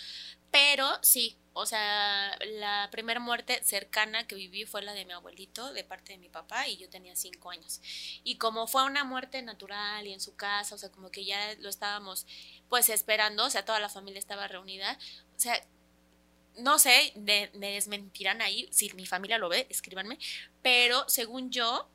pero sí, o sea, la primera muerte cercana que viví fue la de mi abuelito, de parte de mi papá, y yo tenía cinco años. Y como fue una muerte natural y en su casa, o sea, como que ya lo estábamos pues esperando, o sea, toda la familia estaba reunida, o sea, no sé, de- me desmentirán ahí, si mi familia lo ve, escríbanme, pero según yo,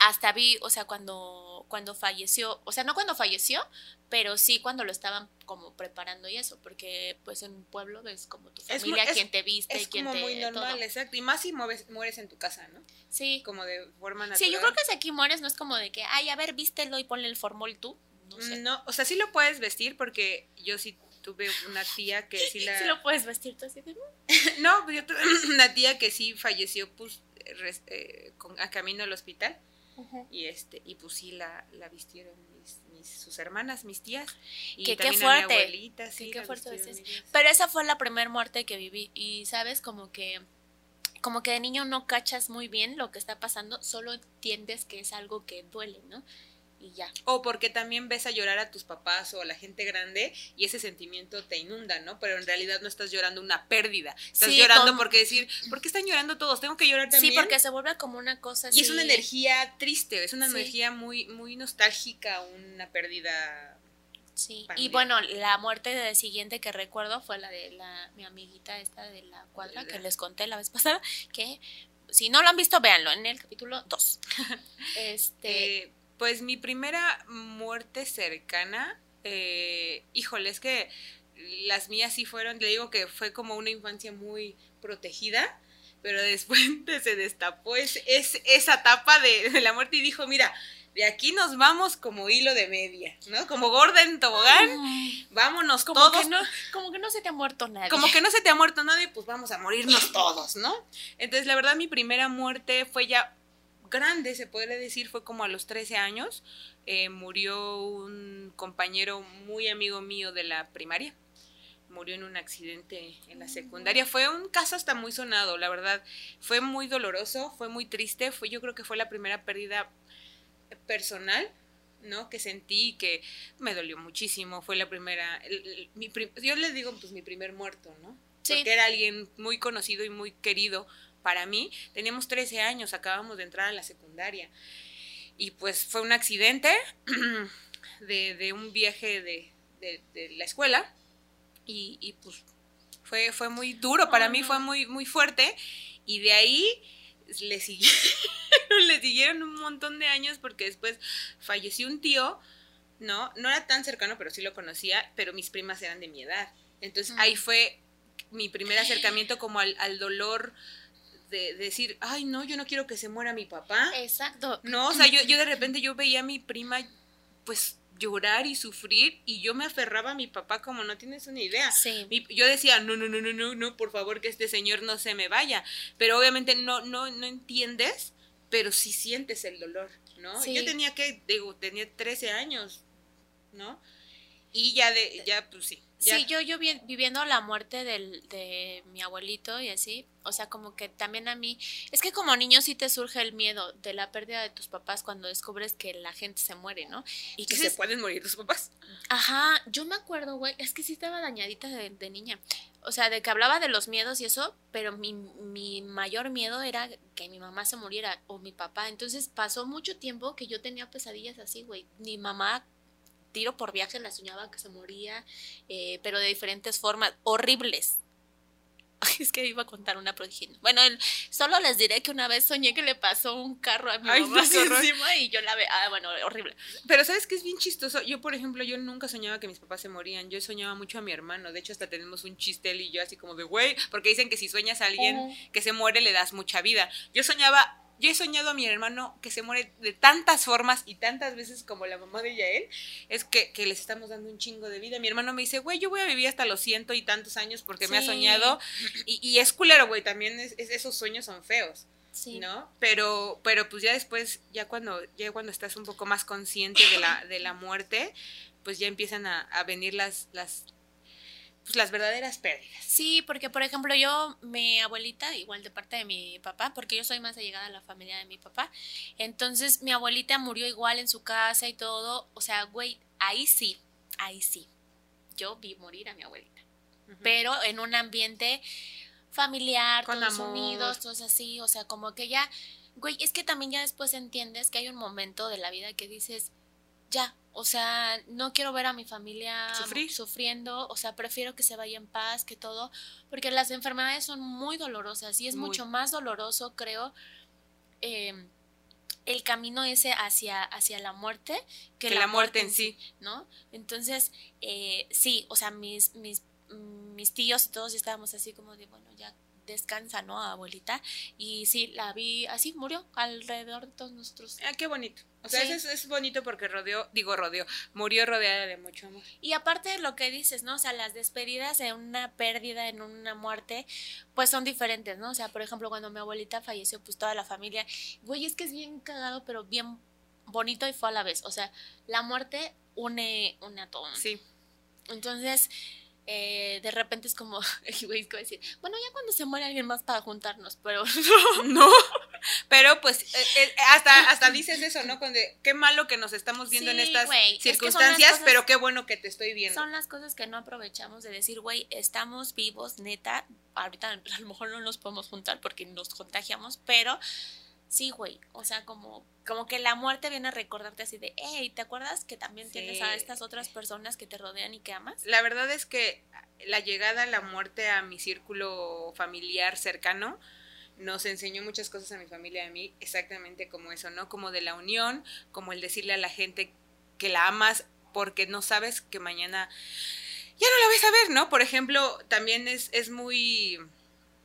hasta vi, o sea, cuando, cuando falleció, o sea, no cuando falleció, pero sí cuando lo estaban como preparando y eso, porque pues en un pueblo ves como tu familia, es- quien te viste, Es quien como te... muy normal, todo. exacto. Y más si mueves- mueres en tu casa, ¿no? Sí. Como de forma natural. Sí, yo creo que si aquí mueres no es como de que, ay, a ver, vístelo y ponle el formol tú. No sé. No, o sea, sí lo puedes vestir porque yo sí tuve una tía que sí <laughs> la... Sí lo puedes vestir tú así de... <laughs> No, pues yo tuve <clears throat> una tía que sí falleció pues eh, con, a camino al hospital y este y pues sí la, la vistieron mis, mis- sus hermanas, mis tías y Que qué también a mi fuerte. abuelita, sí, qué fuerte es. Pero esa fue la primera muerte que viví y, ¿sabes? Como que... Como que de niño no cachas muy bien lo que está pasando, solo entiendes que es algo que duele, ¿no? Y ya. O porque también ves a llorar a tus papás o a la gente grande y ese sentimiento te inunda, ¿no? Pero en realidad no estás llorando una pérdida. Estás Sí, llorando con- porque decir, ¿por qué están llorando todos? Tengo que llorar también. Sí, porque se vuelve como una cosa así. Y es una energía triste, es una Sí. energía muy, muy nostálgica, una pérdida. Sí. Y bueno, la muerte de siguiente que recuerdo fue la de la mi amiguita esta de la cuadra que les conté la vez pasada, que si no lo han visto, véanlo en el capítulo 2. <laughs> Este, Eh, pues mi primera muerte cercana, eh, híjole, es que las mías sí fueron, le digo que fue como una infancia muy protegida, pero después <laughs> se destapó es, es esa etapa de, de la muerte y dijo, mira, de aquí nos vamos como hilo de media, ¿no? Como gorda en tobogán, Ay, vámonos como todos. que no, como que no se te ha muerto nadie. Como que no se te ha muerto nadie, pues vamos a morirnos <laughs> todos, ¿no? Entonces, la verdad, mi primera muerte fue ya grande, se podría decir, fue como a los 13 años. Eh, murió un compañero muy amigo mío de la primaria. Murió en un accidente en la secundaria. Fue un caso hasta muy sonado, la verdad. Fue muy doloroso, fue muy triste. Fue, yo creo que fue la primera pérdida personal, ¿no? Que sentí que me dolió muchísimo. Fue la primera. el- el- mi prim- yo le digo, pues mi primer muerto, ¿no? Sí. Porque era alguien muy conocido y muy querido para mí. Teníamos 13 años, acabamos de entrar a la secundaria. Y pues fue un accidente <clears throat> de, de un viaje de, de- de la escuela. Y, y, pues fue, fue muy duro, para Ay, mí no. fue muy, muy fuerte. Y de ahí le siguieron, <laughs> le siguieron un montón de años porque después falleció un tío, ¿no? No era tan cercano, pero sí lo conocía, pero mis primas eran de mi edad. Entonces Mm. ahí fue mi primer acercamiento como al, al dolor de, de decir, ay, no, yo no quiero que se muera mi papá. Exacto. No, o sea, yo, yo de repente yo veía a mi prima, pues, llorar y sufrir, y yo me aferraba a mi papá como no tienes una idea. Sí. Mi- yo decía, no, no, no, no, no, no, por favor, que este señor no se me vaya. Pero obviamente no, no, no entiendes, pero sí sientes el dolor, ¿no? Sí. Yo tenía que, digo, tenía 13 años, ¿no? Y ya de, ya, pues sí. Ya. Sí, yo, yo vi- viviendo la muerte del, de mi abuelito y así, o sea, como que también a mí, es que como niño sí te surge el miedo de la pérdida de tus papás cuando descubres que la gente se muere, ¿no? Y que se pueden morir tus papás. Ajá, yo me acuerdo, güey, es que sí estaba dañadita de, de niña. O sea, de que hablaba de los miedos y eso, pero mi, mi mayor miedo era que mi mamá se muriera o mi papá. Entonces pasó mucho tiempo que yo tenía pesadillas así, güey. Mi mamá, tiro por viaje, la soñaba que se moría, eh, pero de diferentes formas, horribles. <laughs> Es que iba a contar una, pero dije, no. Bueno, el- solo les diré que una vez soñé que le pasó un carro a mi Ay, mamá no, encima y yo la ve, ah, bueno, horrible. Pero sabes que es bien chistoso. Yo, por ejemplo, yo nunca soñaba que mis papás se morían. Yo soñaba mucho a mi hermano. De hecho, hasta tenemos un chiste él y yo así como de, güey, porque dicen que si sueñas a alguien que se muere le das mucha vida. Yo soñaba, yo he soñado a mi hermano que se muere de tantas formas y tantas veces como la mamá de Yael. Es que, que les estamos dando un chingo de vida. Mi hermano me dice, güey, yo voy a vivir hasta los ciento y tantos años porque me ha soñado. Y, y es culero, güey. También es- es- esos sueños son feos. Sí. ¿no? Pero, pero pues ya después, ya cuando, ya cuando estás un poco más consciente de la, de la muerte, pues ya empiezan a, a venir las, las, pues las verdaderas pérdidas. Sí, porque por ejemplo yo, mi abuelita, igual de parte de mi papá, porque yo soy más allegada a la familia de mi papá, entonces mi abuelita murió igual en su casa y todo, o sea, güey, ahí sí, ahí sí, yo vi morir a mi abuelita, pero en un ambiente familiar, Con todos amor. unidos, todos así, o sea, como que ya, güey, es que también ya después entiendes que hay un momento de la vida que dices, ya, o sea, no quiero ver a mi familia Sufrir. sufriendo, o sea, prefiero que se vaya en paz, que todo, porque las enfermedades son muy dolorosas y es Muy. mucho más doloroso, creo, eh, el camino ese hacia, hacia la muerte que, Que la muerte en sí. ¿no? Entonces, eh, sí, o sea, mis, mis, mis tíos y todos estábamos así como de, bueno, ya descansa, ¿no, abuelita? Y sí, la vi así, murió alrededor de todos nosotros. Ah, qué bonito. O sea, Sí. eso es, es bonito porque rodeó, digo rodeó, murió rodeada de mucho amor. Y aparte de lo que dices, ¿no? O sea, las despedidas en una pérdida, en una muerte, pues son diferentes, ¿no? O sea, por ejemplo, cuando mi abuelita falleció, pues toda la familia, güey, es que es bien cagado, pero bien bonito y fue a la vez. O sea, la muerte une, une a todos. Sí. Entonces, eh, de repente es como, <laughs> güey, decir, bueno, ya cuando se muere alguien más para juntarnos, pero <laughs> No, pero pues eh, eh, hasta, hasta dices eso, ¿no? Cuando, qué malo que nos estamos viendo en Sí, estas güey, es que circunstancias, cosas- pero qué bueno que te estoy viendo. son las cosas que no aprovechamos de decir, güey, estamos vivos, neta, ahorita a lo mejor no nos podemos juntar porque nos contagiamos, pero sí, güey, o sea, como, como que la muerte viene a recordarte así de, hey, ¿te acuerdas que también tienes a estas otras personas que te rodean y que amas? La verdad es que la llegada a la muerte a mi círculo familiar cercano nos enseñó muchas cosas a mi familia y a mí, exactamente como eso, ¿no? Como de la unión, como el decirle a la gente que la amas porque no sabes que mañana ya no la ves a ver, ¿no? Por ejemplo, también es, es muy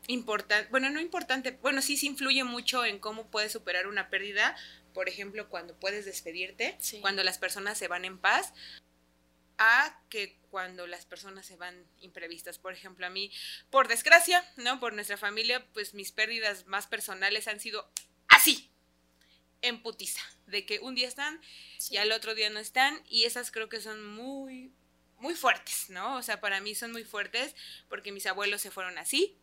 importante, bueno, no importante, bueno, sí, sí influye mucho en cómo puedes superar una pérdida, por ejemplo, cuando puedes despedirte, Sí. cuando las personas se van en paz, a que cuando las personas se van imprevistas. Por ejemplo, a mí, por desgracia, ¿no? Por nuestra familia, pues mis pérdidas más personales han sido así, en putiza, de que un día están y al otro día no están, y esas creo que son muy, muy fuertes, ¿no? O sea, para mí son muy fuertes porque mis abuelos se fueron así,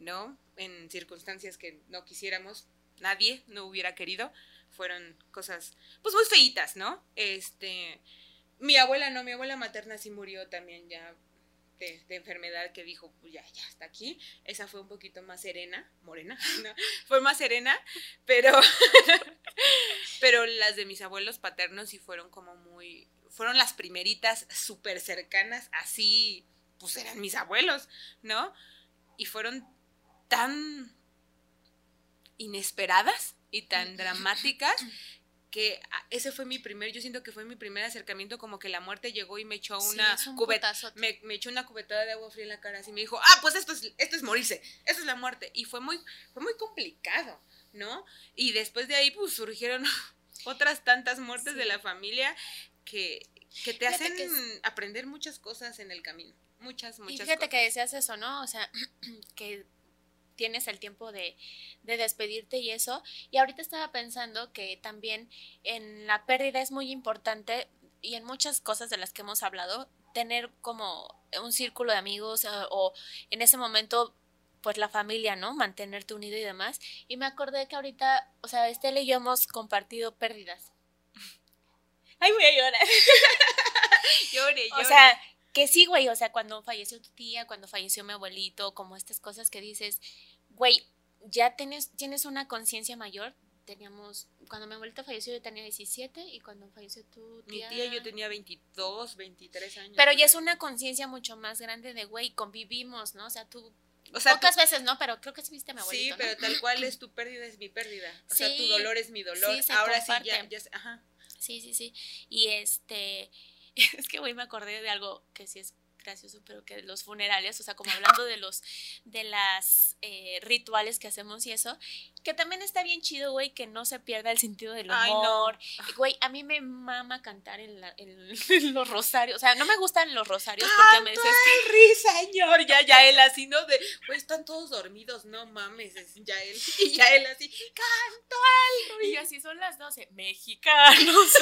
¿no? En circunstancias que no quisiéramos, nadie no hubiera querido, fueron cosas, pues muy feitas, ¿no? Este, mi abuela no, mi abuela materna sí murió también ya de, de enfermedad que dijo, pues ya, ya está aquí. Esa fue un poquito más serena, morena, <laughs> ¿no? Fue más serena, pero, <laughs> pero las de mis abuelos paternos sí fueron como muy, fueron las primeritas súper cercanas, así, pues eran mis abuelos, ¿no? Y fueron tan inesperadas y tan dramáticas que ese fue mi primer, yo siento que fue mi primer acercamiento, como que la muerte llegó y me echó una un cubeta, me, me echó una cubetada de agua fría en la cara así me dijo, ah, pues esto es, esto es morirse, esto es la muerte. Y fue muy, fue muy complicado, ¿no? Y después de ahí, pues surgieron <laughs> otras tantas muertes Sí. de la familia que, que te Fíjate hacen que es- aprender muchas cosas en el camino. Muchas, Y muchas fíjate cosas. que decías eso, ¿no? O sea, <clears throat> que tienes el tiempo de, de despedirte y eso. Y ahorita estaba pensando que también en la pérdida es muy importante y en muchas cosas de las que hemos hablado, tener como un círculo de amigos eh, o en ese momento pues la familia, ¿no? Mantenerte unido y demás. Y me acordé que ahorita, o sea, Estela y yo hemos compartido pérdidas. <laughs> Ay, voy a llorar. <laughs> Llore, O llore. sea, que sí, güey, o sea, cuando falleció tu tía, cuando falleció mi abuelito, como estas cosas que dices, güey, ya tienes, tienes una conciencia mayor. Teníamos, cuando mi abuelito falleció yo tenía 17 y cuando falleció tu mi tía... tía yo tenía 22, 23 años. Pero ya es una conciencia mucho más grande de, güey, convivimos, ¿no? O sea, tú... o sea, pocas tú- veces, ¿no? Pero creo que sí viste a mi Sí, abuelito, ¿no? pero tal cual es tu pérdida, es mi pérdida. O sea, tu Sí, dolor es mi dolor. sí, se Ahora sí ya, ya ajá. Sí, sí, sí. Y este, <laughs> es que güey, me acordé de algo que sí es gracioso, pero que los funerales, o sea, como hablando de los, de las eh, rituales que hacemos y eso, que también está bien chido, güey, que no se pierda el sentido del Ay, humor. Güey, a mí me mama cantar en, la- en- en <laughs> los rosarios, o sea, no me gustan los rosarios porque me ¡Canto dices, al señor! Ya, ya él así, ¿no? De, pues están todos dormidos, no mames, es ya él. <laughs> Y ya él así, canto al y así son las 12, mexicanos.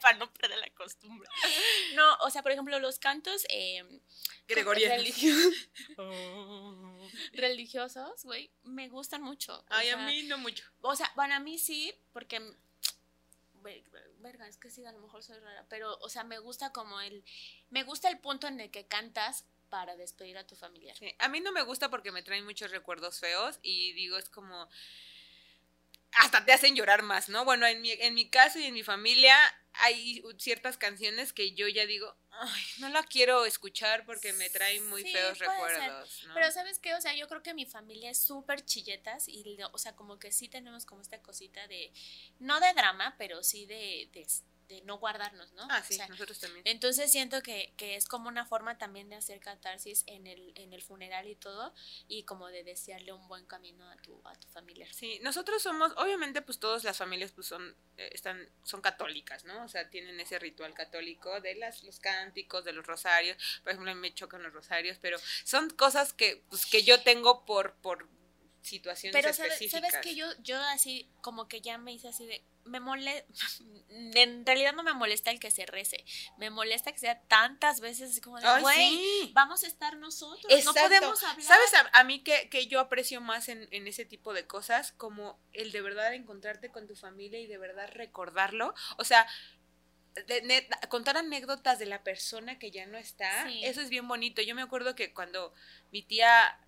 <laughs> Para no perder la costumbre. No, o sea, por ejemplo, los cantos eh, Gregoriano. religiosos, religiosos, güey, me gustan mucho. o Ay, a mí no mucho. O sea, bueno, a mí sí, porque. ve- Verga, es que sí, a lo mejor soy rara, pero, o sea, me gusta como el. Me gusta el punto en el que cantas para despedir a tu familiar. Sí, A mí no me gusta porque me traen muchos recuerdos feos y digo, es como... Hasta te hacen llorar más, ¿no? Bueno, en mi, en mi caso y en mi familia hay ciertas canciones que yo ya digo, ay, no la quiero escuchar porque me traen muy Sí, feos recuerdos, ¿no? Pero ¿sabes qué? O sea, yo creo que mi familia es súper chilletas y, o sea, como que sí tenemos como esta cosita de, no de drama, pero sí de, de, de no guardarnos, ¿no? ah, O sí, sea, nosotros también. entonces siento que, que es como una forma también de hacer catarsis en el, en el funeral y todo y como de desearle un buen camino a tu, a tu familiar. Sí, nosotros somos, obviamente, pues todas las familias pues son, eh, están, son católicas, ¿no? O sea, tienen ese ritual católico de las, los cánticos, de los rosarios. Por ejemplo, a mí me chocan los rosarios, pero son cosas que, pues, que yo tengo por, por situaciones Pero ¿sabes, específicas. sabes que yo, yo así, como que ya me hice así de, me molesta, <laughs> en realidad no me molesta el que se rece, me molesta que sea tantas veces así como de, güey, sí. vamos a estar nosotros, Exacto. no podemos hablar. ¿Sabes a, a mí que, que yo aprecio más en, en ese tipo de cosas? Como el de verdad encontrarte con tu familia y de verdad recordarlo. O sea, de- contar anécdotas de la persona que ya no está, Sí. eso es bien bonito. Yo me acuerdo que cuando mi tía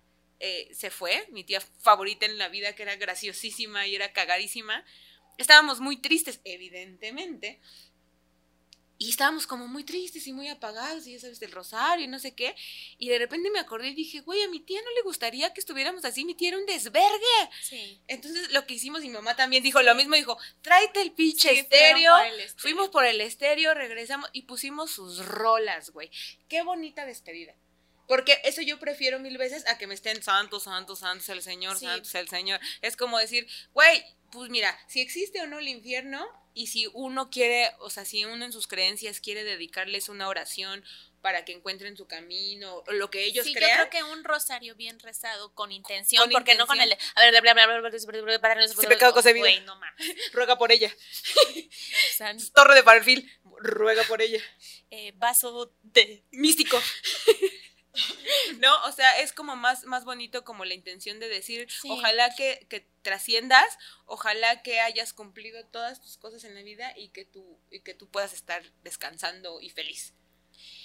eh, se fue, mi tía favorita en la vida, que era graciosísima y era cagadísima, estábamos muy tristes, evidentemente. y estábamos como muy tristes y muy apagados, y ya sabes, del rosario y no sé qué. Y de repente me acordé y dije, güey, a mi tía no le gustaría que estuviéramos así, mi tía era un desvergue. Sí. Entonces lo que hicimos, y mi mamá también dijo lo mismo, dijo, tráete el pinche Sí, estéreo. Fuimos por el estéreo, regresamos y pusimos sus rolas, güey. Qué bonita despedida. Porque eso yo prefiero mil veces a que me estén santos, santos, santos, el Señor, Sí. santos, el Señor. Es como decir, güey, pues mira, si existe o no el infierno y si uno quiere, o sea, si uno en sus creencias quiere dedicarles una oración para que encuentren su camino, o lo que ellos sí, crean. yo creo que un rosario bien rezado con intención, Con porque no con el a ver, bla, bla, bla, bla, bla, bla, bla, para nosotros. Pecado concebido. Güey, no mames. Ruega por ella. Torre de Marfil, ruega por ella. eh, vaso de místico. <laughs> No, o sea, es como más, más bonito como la intención de decir, Sí. ojalá que, que trasciendas, ojalá que hayas cumplido todas tus cosas en la vida y que tú, y que tú puedas estar descansando y feliz.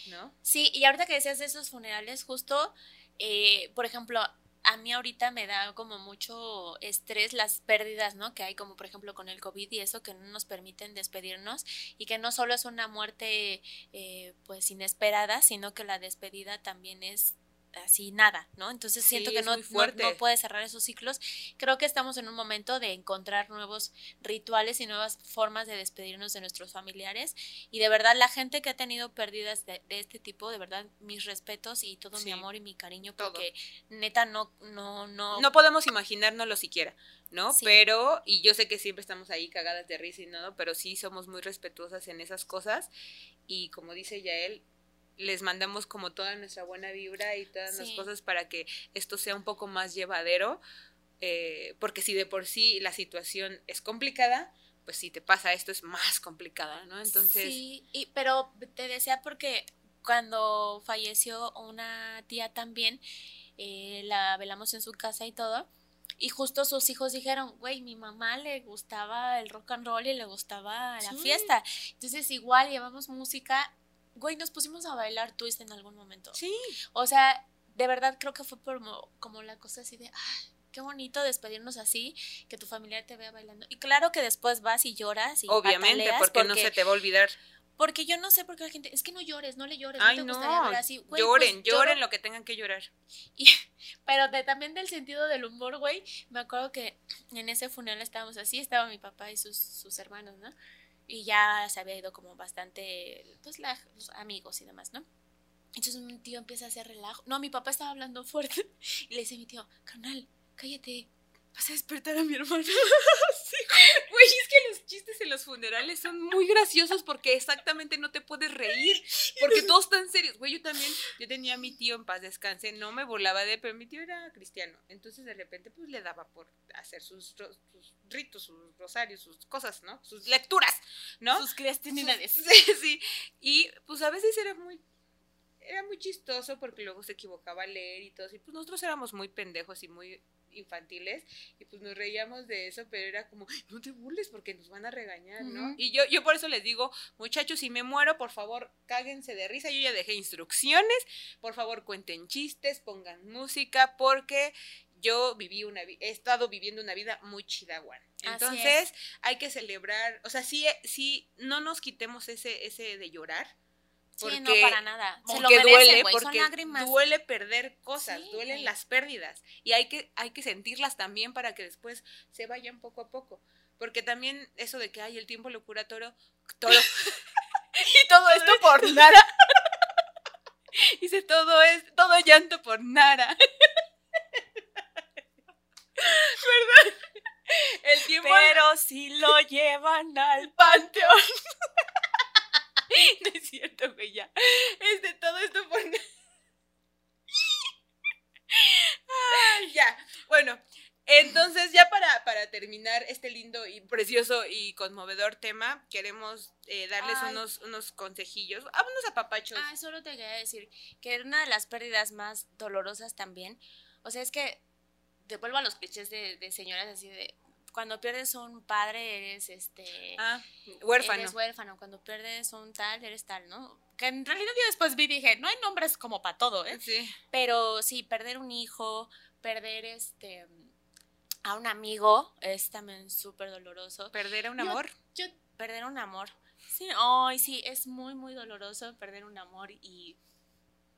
¿No? Sí, y ahorita que decías de esos funerales, justo, eh, por ejemplo, a mí ahorita me da como mucho estrés las pérdidas, ¿no? Que hay como por ejemplo con el COVID y eso que no nos permiten despedirnos y que no solo es una muerte eh, pues inesperada, sino que la despedida también es así nada, ¿no? Entonces Sí, siento que es no, no, no puede cerrar esos ciclos. Creo que estamos en un momento de encontrar nuevos rituales y nuevas formas de despedirnos de nuestros familiares y de verdad la gente que ha tenido pérdidas de, de este tipo, de verdad mis respetos y todo Sí. mi amor y mi cariño Todo. porque neta no no no No podemos imaginárnoslo siquiera, ¿no? Sí. Pero, y yo sé que siempre estamos ahí cagadas de risa y nada, pero sí somos muy respetuosas en esas cosas. Y como dice Yael, les mandamos como toda nuestra buena vibra y todas las cosas para que esto sea un poco más llevadero. eh, porque si de por sí la situación es complicada, pues si te pasa esto es más complicada, ¿no? Entonces, Sí, y, pero te decía porque cuando falleció una tía también, eh, la velamos en su casa y todo, y justo sus hijos dijeron, güey, mi mamá le gustaba el rock and roll y le gustaba la Sí. fiesta. Entonces igual llevamos música, güey, nos pusimos a bailar twist en algún momento. sí, O sea, de verdad creo que fue como, como la cosa así de, ay, qué bonito despedirnos así, que tu familia te vea bailando. Y claro que después vas y lloras y obviamente, porque, no se te va a olvidar. porque yo no sé por qué la gente, es que no llores, no le llores, Ay, no te no, gustaría ver así. Güey, lloren, pues, lloren lo que tengan que llorar. Pero de, también del sentido del humor, güey, me acuerdo que en ese funeral estábamos así, estaba mi papá y sus, sus hermanos, ¿no? Y ya se había ido como bastante, pues, la- los amigos y demás, ¿no? Entonces mi tío empieza a hacer relajo. No, mi papá estaba hablando fuerte <laughs> y le dice a mi tío, carnal, cállate, vas a despertar a mi hermano. <laughs> Güey, es que los chistes en los funerales son muy graciosos porque exactamente no te puedes reír, <laughs> porque todos están serios. Güey, yo también, yo tenía a mi tío en paz descanse, no me burlaba de pero mi tío era cristiano, entonces de repente pues le daba por hacer sus, sus ritos, sus rosarios, sus cosas, ¿no? Sus lecturas, ¿no? Sus creatinidades. <laughs> Sí, sí. Y pues a veces era muy era muy chistoso porque luego se equivocaba al leer y todo, y pues nosotros éramos muy pendejos y muy infantiles y pues nos reíamos de eso, pero era como, no te burles porque nos van a regañar, ¿no? Y yo yo por eso les digo, muchachos, si me muero, por favor, cáguense de risa, yo ya dejé instrucciones, por favor, cuenten chistes, pongan música porque yo viví una he estado viviendo una vida muy chida, Juan. Así Entonces, hay que celebrar, o sea, sí, sí, no nos quitemos ese, ese de llorar. Sí, no, para nada. Se lo merecen, duele, porque duele perder cosas, Sí, duelen las pérdidas. Y hay que, hay que sentirlas también para que después se vayan poco a poco. Porque también eso de que hay el tiempo lo cura toro, toro. <laughs> y todo esto por <laughs> nada. <laughs> Dice todo es, todo llanto por nada. ¿Verdad? El tiempo Pero si lo llevan al panteón. <laughs> no es cierto, güey, ya. Es de todo esto por... Ya, bueno. Entonces, ya para, para terminar este lindo y precioso y conmovedor tema, queremos eh, darles Ay. unos, unos consejillos, ah, unos apapachos. Ah, solo te quería decir que una de las pérdidas más dolorosas también, o sea, es que devuelvo a los clichés de, de señoras así de cuando pierdes un padre eres este Ah, huérfano. eres huérfano, cuando pierdes un tal eres tal, ¿no? Que en realidad yo después vi y dije, no hay nombres como para todo, ¿eh? Sí. Pero sí, perder un hijo, perder este a un amigo es también súper doloroso. Perder a un Yo- amor. Yo perder un amor. Sí, ay, sí, es muy, muy doloroso perder un amor y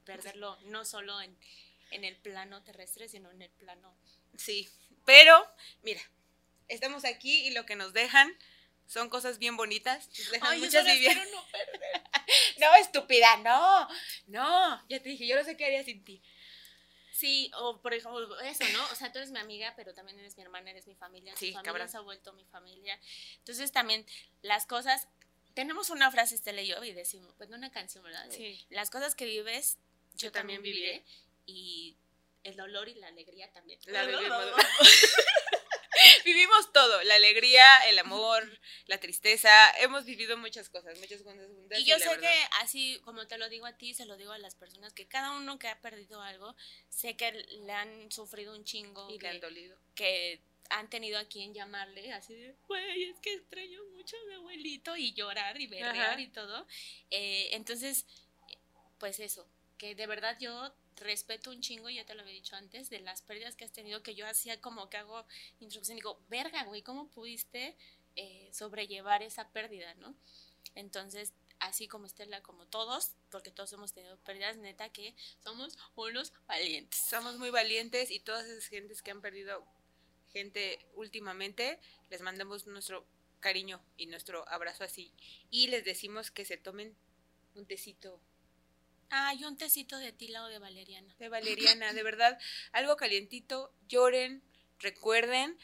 perderlo no solo en, en el plano terrestre, sino en el plano. Sí, pero mira, estamos aquí y lo que nos dejan son cosas bien bonitas. nos dejan Ay, yo muchas solo vivi- espero no perder. <laughs> No, estúpida, no. No, ya te dije, yo no sé qué haría sin ti. Sí, o por ejemplo, eso, ¿no? O sea, tú eres mi amiga, pero también eres mi hermana, eres mi familia. Sí, tu familia cabrón. se ha vuelto mi familia. Entonces también las cosas, tenemos una frase, Estela y yo, y decimos, pues una canción, ¿verdad? Sí. Las cosas que vives, yo, Yo también viviré. Y el dolor y la alegría también. La <laughs> vivimos. <laughs> <laughs> Vivimos todo, la alegría, el amor, la tristeza, hemos vivido muchas cosas, muchas cosas juntas. Y yo sé verdad- que así como te lo digo a ti, se lo digo a las personas, que cada uno que ha perdido algo, sé que le han sufrido un chingo, Y que, le han dolido. que han tenido a quien llamarle, así de, güey, es que extraño mucho a mi abuelito y llorar y berrear Ajá. y todo. Eh, entonces, pues eso, que de verdad yo respeto un chingo, ya te lo había dicho antes, de las pérdidas que has tenido, que yo hacía como que hago introducción, digo, verga, güey, ¿cómo pudiste eh, sobrellevar esa pérdida, no? Entonces, así como Estela, como todos, porque todos hemos tenido pérdidas, neta que somos unos valientes. Somos muy valientes y todas esas gentes que han perdido gente últimamente, les mandamos nuestro cariño y nuestro abrazo así. Y les decimos que se tomen un tecito Ah, y un tecito de tila o de valeriana. de valeriana, de verdad, algo calientito, lloren, recuerden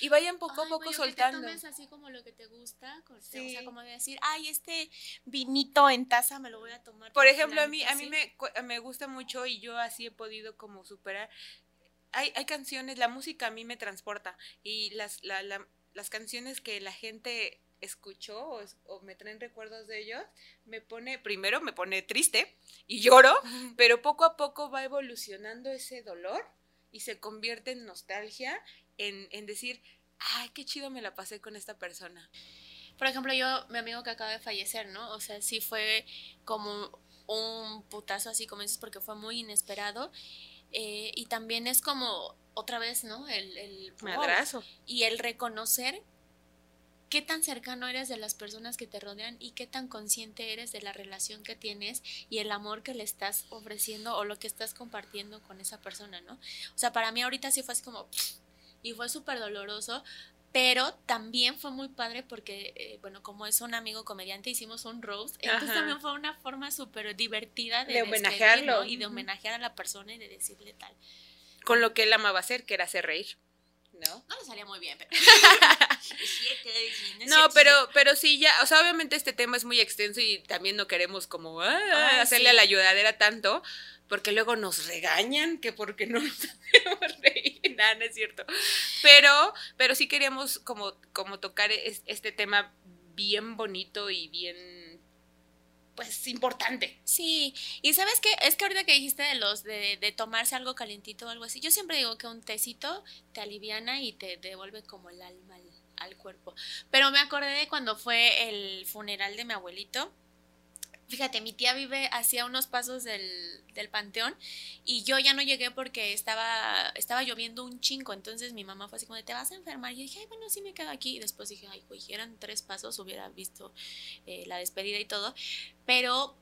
y vayan poco a poco soltando. Que te tomes así como lo que te gusta, con- o Sí. sea, como de decir, ay, este vinito en taza me lo voy a tomar. Por ejemplo, a mí, a mí me, me gusta mucho y yo así he podido como superar. Hay, hay canciones, la música a mí me transporta y las, la- la- las canciones que la gente escuchó o, me traen recuerdos de ellos, me pone, primero me pone triste y lloro, pero poco a poco va evolucionando ese dolor y se convierte en nostalgia, en, en decir, ay, qué chido me la pasé con esta persona. Por ejemplo, yo, mi amigo que acaba de fallecer, ¿no? O sea, sí fue como un putazo así como dices, porque fue muy inesperado. eh, y también es como, otra vez, ¿no? El, el Madrazo. y el reconocer qué tan cercano eres de las personas que te rodean y qué tan consciente eres de la relación que tienes y el amor que le estás ofreciendo o lo que estás compartiendo con esa persona, ¿no? O sea, para mí ahorita sí fue así como y fue súper doloroso, pero también fue muy padre porque, eh, bueno, como es un amigo comediante, hicimos un roast, entonces Ajá. también fue una forma súper divertida de, homenajearlo. ¿no? y de homenajear a la persona y de decirle tal. Con lo que él amaba hacer, que era hacer reír. ¿No? No le salía muy bien, pero... <laughs> No, pero, pero sí, ya, o sea, obviamente este tema es muy extenso y también no queremos como ah, hacerle sí. a la ayudadera tanto, porque luego nos regañan que porque no nos <laughs> hacemos reír, nada, no es cierto. Pero, pero sí queríamos como, como tocar es- este tema bien bonito y bien, pues, importante. Sí, y sabes qué, es que ahorita que dijiste de los de, de tomarse algo calientito o algo así, yo siempre digo que un tecito te aliviana y te devuelve como el alma al, al cuerpo. Pero me acordé de cuando fue el funeral de mi abuelito. Fíjate, mi tía vive hacia unos pasos del, del panteón y yo ya no llegué porque estaba, estaba lloviendo un chingo. Entonces mi mamá fue así como de, ¿te vas a enfermar? Y yo dije, ay, bueno, sí me quedo aquí. Y después dije, ay, güey, eran tres pasos, hubiera visto eh, la despedida y todo. Pero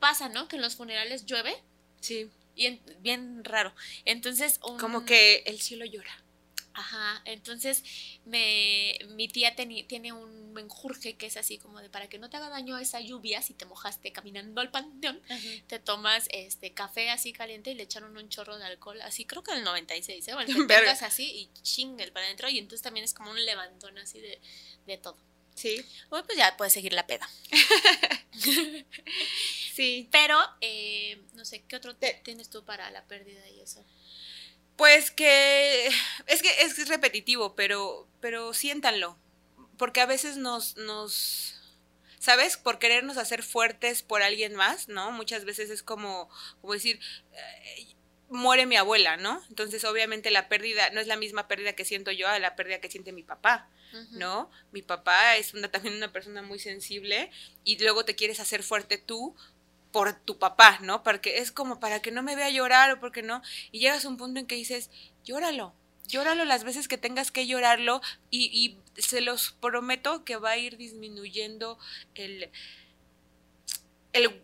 pasa, ¿no? Que en los funerales llueve Sí. y en- bien raro. Entonces, un- Como que el cielo llora. Ajá, entonces me, mi tía tiene un menjurje que es así como de para que no te haga daño esa lluvia si te mojaste caminando al panteón, te tomas este café así caliente y le echaron un chorro de alcohol, así creo que el 96, ¿eh? O el que Verga. tengas así y chingue para adentro y entonces también es como un levantón así de, de todo. Sí. Bueno, pues ya puedes seguir la peda. <laughs> Sí. Pero, eh, no sé, ¿qué otro Te- tienes tú para la pérdida y eso? Pues que es que es repetitivo, pero pero siéntanlo, porque a veces nos nos ¿sabes? Por querernos hacer fuertes por alguien más, ¿no? Muchas veces es como como decir eh, muere mi abuela, ¿no? Entonces, obviamente la pérdida no es la misma pérdida que siento yo a la pérdida que siente mi papá. ¿no? Mi papá es una, también una persona muy sensible y luego te quieres hacer fuerte tú por tu papá, ¿no? Porque es como para que no me vea llorar o porque no. Y llegas a un punto en que dices, llóralo, llóralo las veces que tengas que llorarlo y, y se los prometo que va a ir disminuyendo el, el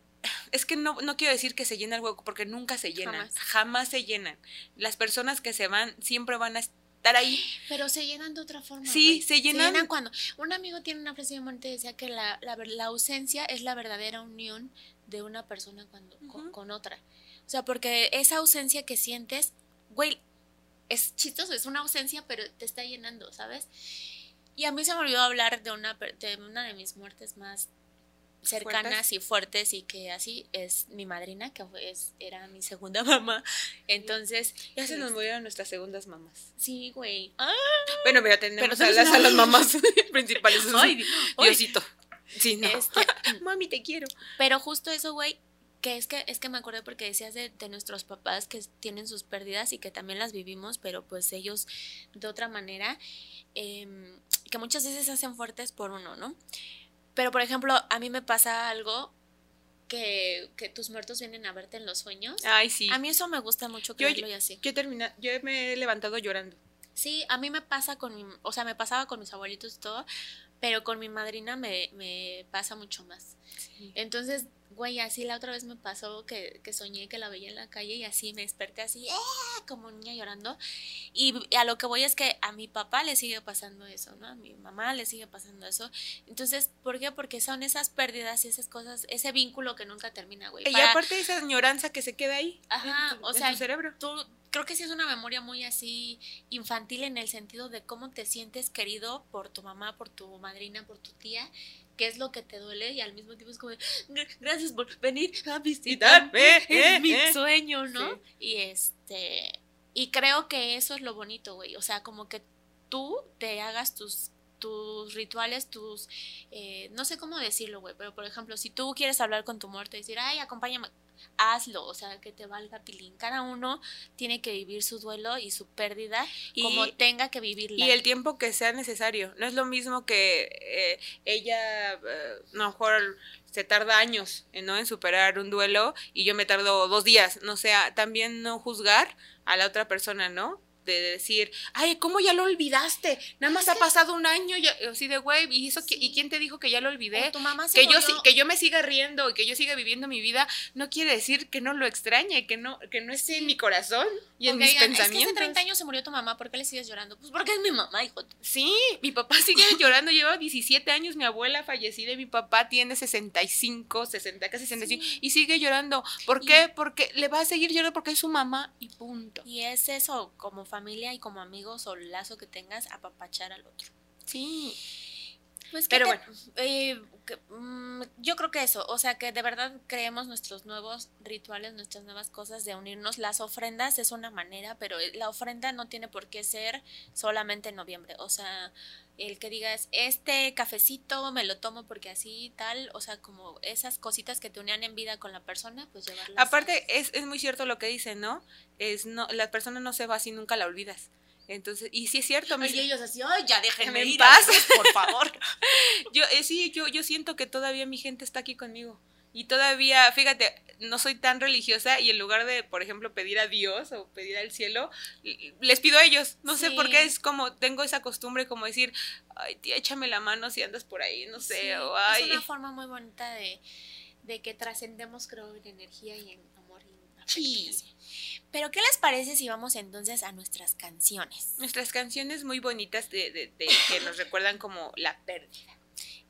es que no, no quiero decir que se llena el hueco porque nunca se llenan, jamás. jamás se llenan. Las personas que se van siempre van a estar ahí. Pero se llenan de otra forma. Sí, se llenan. Se llenan cuando. Un amigo tiene una frase de muerte decía que la, la, la, ausencia es la verdadera unión de una persona cuando, uh -huh. con, con, otra. O sea, porque esa ausencia que sientes, güey, es chistoso, es una ausencia, pero te está llenando, ¿sabes? Y a mí se me olvidó hablar de una de, una de mis muertes más cercanas ¿Fuertes? y fuertes y que así es mi madrina, que es, era mi segunda <laughs> mamá. Entonces. Ya se nos murieron nuestras segundas mamás. Sí, güey. Ah, bueno, mira, tenemos a las, a las, mamás <laughs> principales. Ay, Diosito. Sí, no. Este, <laughs> Mami, te quiero. Pero justo eso, güey, que es que es que me acordé porque decías de, de, nuestros papás que tienen sus pérdidas y que también las vivimos, pero pues ellos de otra manera, eh, que muchas veces se hacen fuertes por uno, ¿no? Pero, por ejemplo, a mí me pasa algo que, que, tus muertos vienen a verte en los sueños. Ay, sí. A mí eso me gusta mucho creerlo yo, yo, y así. Yo, termina, yo me he levantado llorando. Sí, a mí me pasa con mi, o sea, me pasaba con mis abuelitos y todo, pero con mi madrina me, me pasa mucho más. Sí. Entonces, güey, así la otra vez me pasó que, que, soñé que la veía en la calle y así me desperté así, ¡eh! como niña llorando. Y a lo que voy es que a mi papá le sigue pasando eso, ¿no? A mi mamá le sigue pasando eso. Entonces, ¿por qué? Porque son esas pérdidas y esas cosas, ese vínculo que nunca termina, güey. Y Para... aparte esa añoranza que se queda ahí. Ajá, en tu, o en sea, tu cerebro. Tú, creo que sí es una memoria muy así infantil en el sentido de cómo te sientes querido por tu mamá, por tu madrina, por tu tía qué es lo que te duele y al mismo tiempo es como gracias por venir a visitarme <laughs> es eh, mi eh. sueño no sí. y este y creo que eso es lo bonito güey o sea como que tú te hagas tus tus rituales, tus, eh, no sé cómo decirlo, güey, pero por ejemplo, si tú quieres hablar con tu muerto y decir, ay, acompáñame, hazlo, o sea, que te valga pilín. Cada uno tiene que vivir su duelo y su pérdida y, como tenga que vivirla. Y el tiempo que sea necesario. No es lo mismo que eh, ella, eh, no, mejor se tarda años ¿no? en superar un duelo y yo me tardo dos días. No sea, también no juzgar a la otra persona, ¿no? De decir, ay, ¿cómo ya lo olvidaste? Nada más ha pasado un año, ya, así de güey, ¿y, eso, sí. ¿y quién te dijo que ya lo olvidé? Tu mamá se que, yo, que yo me siga riendo y que yo siga viviendo mi vida, no quiere decir que no lo extrañe, que no, que no esté en mi corazón y en mis digan, pensamientos. Es que hace 30 años se murió tu mamá, ¿por qué le sigues llorando? Pues porque es mi mamá, hijo. Sí, mi papá sigue <laughs> llorando, lleva 17 años, mi abuela fallecida y mi papá tiene 65, 60, casi 65 sí. y sigue llorando. ¿Por y, qué? Porque le va a seguir llorando porque es su mamá y punto. Y es eso, como familia y como amigos o el lazo que tengas apapachar al otro. Sí. Pues pero te, bueno, eh, que, um, yo creo que eso, o sea que de verdad creemos nuestros nuevos rituales, nuestras nuevas cosas de unirnos. Las ofrendas es una manera, pero la ofrenda no tiene por qué ser solamente en noviembre. O sea, el que digas, este cafecito me lo tomo porque así tal, o sea, como esas cositas que te unían en vida con la persona, pues llevarlas. Aparte, es, es muy cierto lo que dicen, ¿no? Es no, la persona no se va si nunca la olvidas. Entonces, y sí es cierto. Y ellos así, ay, ya déjenme ir, paz. por favor. <laughs> yo, eh, sí, yo, yo siento que todavía mi gente está aquí conmigo. Y todavía, fíjate, no soy tan religiosa y en lugar de, por ejemplo, pedir a Dios o pedir al cielo, les pido a ellos. No sí. sé por qué es como, tengo esa costumbre como decir, ay, tía, échame la mano si andas por ahí, no sé. Sí, o, ay. Es una forma muy bonita de, de que trascendemos, creo, en energía y en amor. Y en sí. Pero, ¿qué les parece si vamos entonces a nuestras canciones? Nuestras canciones muy bonitas de, de, de que nos recuerdan como la pérdida.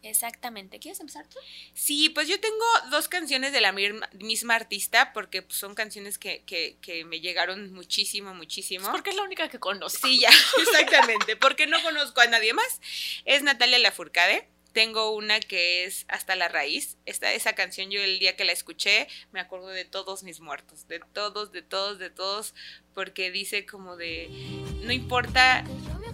Exactamente. ¿Quieres empezar tú? Sí, pues yo tengo dos canciones de la misma artista porque pues, son canciones que, que, que, me llegaron muchísimo, muchísimo. Porque es la única que conozco. Sí, ya, <laughs> exactamente. porque no conozco a nadie más. Es Natalia Lafourcade. Tengo una que es Hasta la raíz. Esta, esa canción yo el día que la escuché me acuerdo de todos mis muertos, de todos, de todos, de todos, porque dice como de, no importa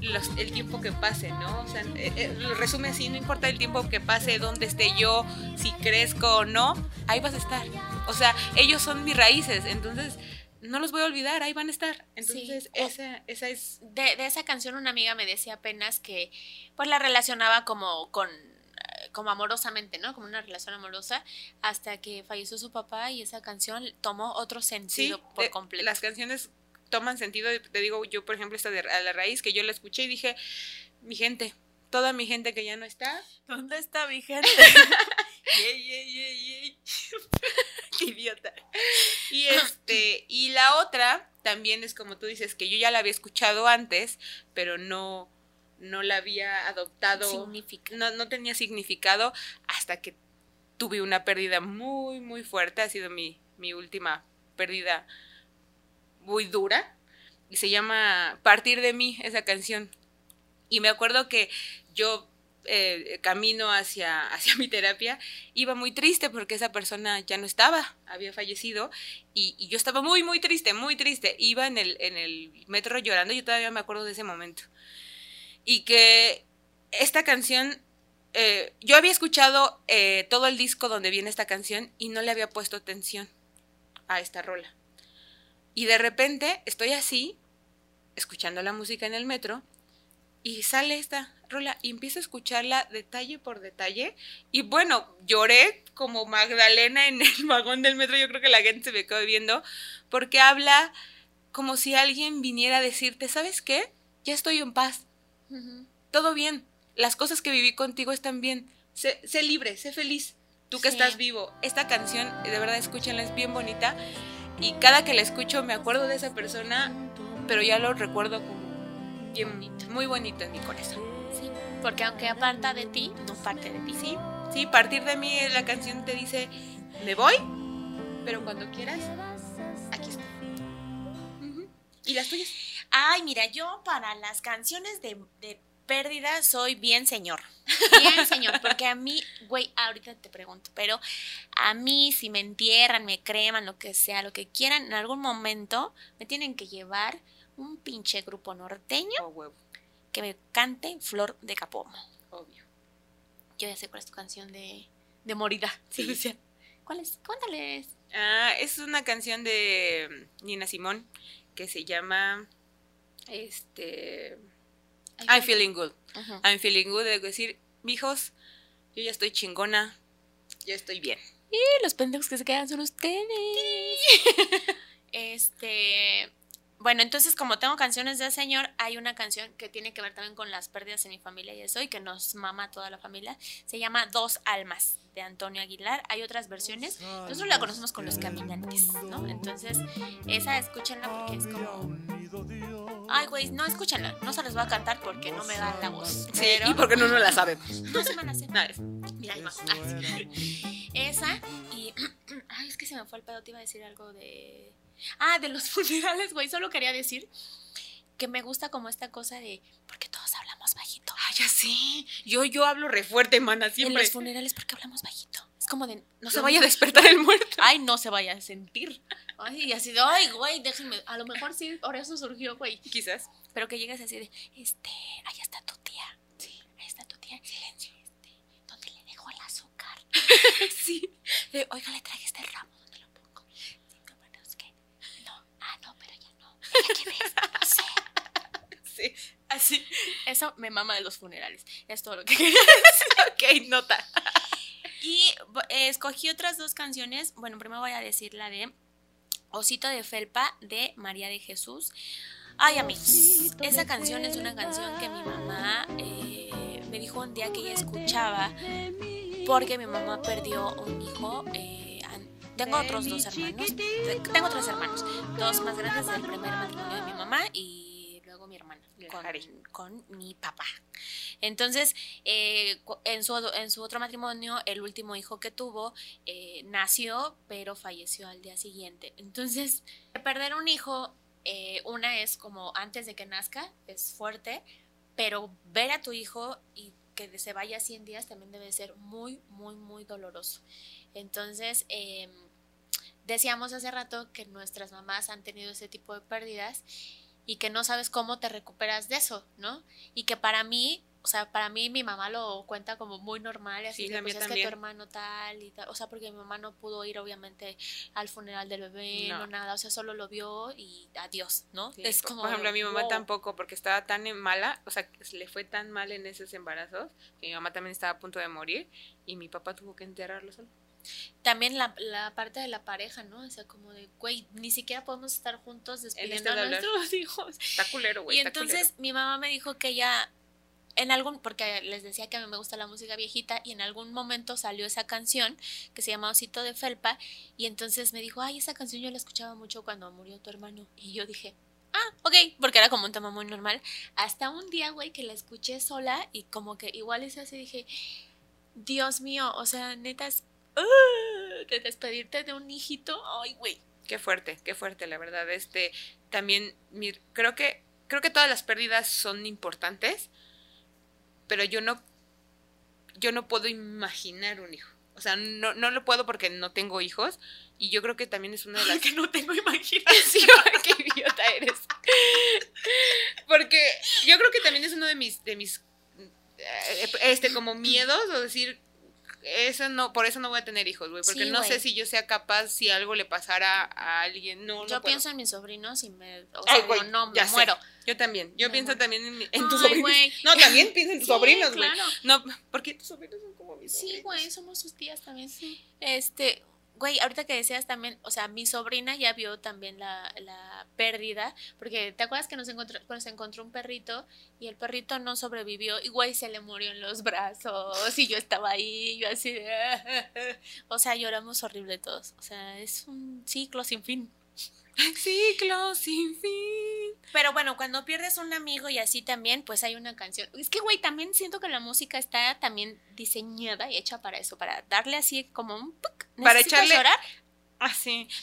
los, el tiempo que pase, ¿no? O sea, eh, eh, lo resume así, no importa el tiempo que pase, dónde esté yo, si crezco o no, ahí vas a estar. O sea, ellos son mis raíces, entonces no los voy a olvidar, ahí van a estar. Entonces, sí. esa, esa es... De, de, esa canción una amiga me decía apenas que pues la relacionaba como con como amorosamente, ¿no? Como una relación amorosa, hasta que falleció su papá y esa canción tomó otro sentido sí, por de, completo. Las canciones toman sentido. Te digo, yo, por ejemplo, esta de a la raíz, que yo la escuché y dije, mi gente, toda mi gente que ya no está. ¿Dónde está mi gente? <laughs> Yey, yey, yey, yey. Qué <laughs> idiota. Y este, y la otra también es como tú dices, que yo ya la había escuchado antes, pero no, no la había adoptado. Significa. No, no tenía significado hasta que tuve una pérdida muy, muy fuerte. Ha sido mi, mi última pérdida muy dura. Y se llama Partir de mí, esa canción. Y me acuerdo que yo eh, camino hacia, <laughs> hacia mi terapia, iba muy triste porque esa persona ya no estaba, había fallecido, y, yo estaba muy, muy triste, muy triste. Iba en el, en el metro llorando, yo todavía me acuerdo de ese momento. Y que esta canción, eh, yo había escuchado eh, todo el disco donde viene esta canción y no le había puesto atención a esta rola. Y de repente estoy así, escuchando la música en el metro, y sale esta rola y empiezo a escucharla detalle por detalle. Y bueno, lloré como Magdalena en el <laughs> vagón del metro. Yo creo que la gente se me quedó viendo porque habla como si alguien viniera a decirte, ¿sabes qué? Ya estoy en paz. Uh -huh. Todo bien. Las cosas que viví contigo están bien. Sé, sé libre, sé feliz. Tú que sí. estás vivo. Esta canción, de verdad, escúchenla, es bien bonita. Y cada que la escucho me acuerdo de esa persona, pero ya lo recuerdo como bien bonito, muy bonito en mi corazón. Sí, porque aunque aparta de ti, no parte de ti. Sí, sí, partir de mí la canción te dice, me voy, pero cuando quieras, aquí estoy. Uh -huh. ¿Y las tuyas? Ay, mira, yo para las canciones de, de pérdida soy bien señor. Bien señor, porque a mí, güey, ahorita te pregunto, pero a mí si me entierran, me creman, lo que sea, lo que quieran, en algún momento me tienen que llevar un pinche grupo norteño oh, que me cante Flor de Capomo. Obvio. Yo ya sé cuál es tu canción de, de morida. <laughs> Sí. sí. ¿Cuál es? Cuéntales. Ah, es una canción de Nina Simón que se llama este I'm feeling good. Uh -huh. I'm feeling good, es decir, mijos, yo ya estoy chingona, ya estoy bien. Y los pendejos que se quedan son ustedes. <laughs> este, bueno, entonces como tengo canciones de señor, hay una canción que tiene que ver también con las pérdidas en mi familia y eso, y que nos mama a toda la familia. Se llama Dos Almas, de Antonio Aguilar. Hay otras versiones. Nosotros la conocemos con los caminantes, ¿no? Entonces, esa escúchenla porque es como... Ay, güey, no, escúchenla. No se les va a cantar porque no me da la voz. Sí, y porque no, no la sabemos. No se van a hacer. No, es... Mira. Ah, esa y... <clears throat> Ay, es que se me fue el pedo. Te iba a decir algo de... Ah, de los <laughs> funerales, güey. Solo quería decir que me gusta como esta cosa de porque todos hablamos bajito. Ay, ya sé. Yo, yo hablo re fuerte, mana, siempre. En los funerales, porque hablamos bajito? Es como de. No se vaya a <laughs> despertar el muerto. Ay, no se vaya a sentir. Ay, y así de, ay, güey, déjenme. A lo mejor sí, por eso surgió, güey. Quizás. Pero que llegues así de, este, ahí está tu tía. Sí. Ahí está tu tía. Silencio. Este, ¿dónde le dejo el azúcar? <laughs> sí. De, Oiga, le traje este ramo. ¿Dónde lo pongo? Sí, no, bueno, es que. No. Ah, no, pero ya no. ¿Qué ves? No sé. <laughs> Sí, así. Eso me mama de los funerales. Es todo lo que quería decir. ok, nota. Y eh, escogí otras dos canciones. Bueno, primero voy a decir la de Osito de Felpa de María de Jesús. Ay, amigos, esa canción es una canción que mi mamá eh, me dijo un día que ella escuchaba porque mi mamá perdió un hijo. Eh, tengo otros dos hermanos. Tengo tres hermanos. Dos más grandes del primer matrimonio de mi mamá y luego mi hermana con, con mi papá. Entonces, eh, en, su, en su otro matrimonio, el último hijo que tuvo eh, nació, pero falleció al día siguiente. Entonces, <laughs> perder un hijo, eh, una es como antes de que nazca, es fuerte, pero ver a tu hijo y que se vaya 100 días también debe ser muy, muy, muy doloroso. Entonces, eh, decíamos hace rato que nuestras mamás han tenido ese tipo de pérdidas y que no sabes cómo te recuperas de eso, ¿no? Y que para mí, o sea, para mí mi mamá lo cuenta como muy normal, y así sí, de, pues es que tu hermano tal y tal, o sea, porque mi mamá no pudo ir obviamente al funeral del bebé, no, no nada, o sea, solo lo vio y adiós, ¿no? Sí, es como, por ejemplo, a mi mamá wow. tampoco, porque estaba tan mala, o sea, le fue tan mal en esos embarazos, que mi mamá también estaba a punto de morir y mi papá tuvo que enterrarlo solo. También la, la parte de la pareja, ¿no? O sea, como de, güey, ni siquiera podemos estar juntos despidiendo este a nuestros <laughs> hijos. Está culero, güey. Y está entonces mi mamá me dijo que ella, en algún, porque les decía que a mí me gusta la música viejita, y en algún momento salió esa canción que se llama Osito de Felpa, y entonces me dijo, ay, esa canción yo la escuchaba mucho cuando murió tu hermano. Y yo dije, ah, ok, porque era como un tema muy normal. Hasta un día, güey, que la escuché sola y como que igual hice así, dije, Dios mío, o sea, neta es... ¡ah! de despedirte de un hijito, ay, güey. Qué fuerte, qué fuerte, la verdad. Este, también, creo que, creo que todas las pérdidas son importantes, pero yo no, yo no puedo imaginar un hijo. O sea, no, no lo puedo porque no tengo hijos. Y yo creo que también es una de las. que no tengo <laughs> imaginación. Qué idiota eres. Porque yo creo que también es uno de mis, de mis, eh, este, como miedos, o decir, eso no, por eso no voy a tener hijos, güey, porque Sí, no güey. sé si yo sea capaz, si algo le pasara a alguien, no, no Yo puedo. pienso en mis sobrinos y me, o Ay, sea, güey, no, no, me sé. muero. Yo también, yo Me pienso muero. también en, en tus sobrinos. güey. No, también pienso en tus Sí, sobrinos, güey. claro. No, porque tus sobrinos son como mis Sí, sobrinos. güey, somos sus tías también. Este, güey, ahorita que decías también, o sea, mi sobrina ya vio también la, la pérdida, porque te acuerdas que nos encontró, nos encontró un perrito y el perrito no sobrevivió y güey se le murió en los brazos y yo estaba ahí, yo así de... <laughs> O sea, lloramos horrible todos. O sea, es un ciclo sin fin. Ciclo sin fin. Pero bueno, cuando pierdes un amigo y así también, pues hay una canción. Es que, güey, también siento que la música está también diseñada y hecha para eso, para darle así como un... puc, Para ¿necesitas echarle- llorar? Ah.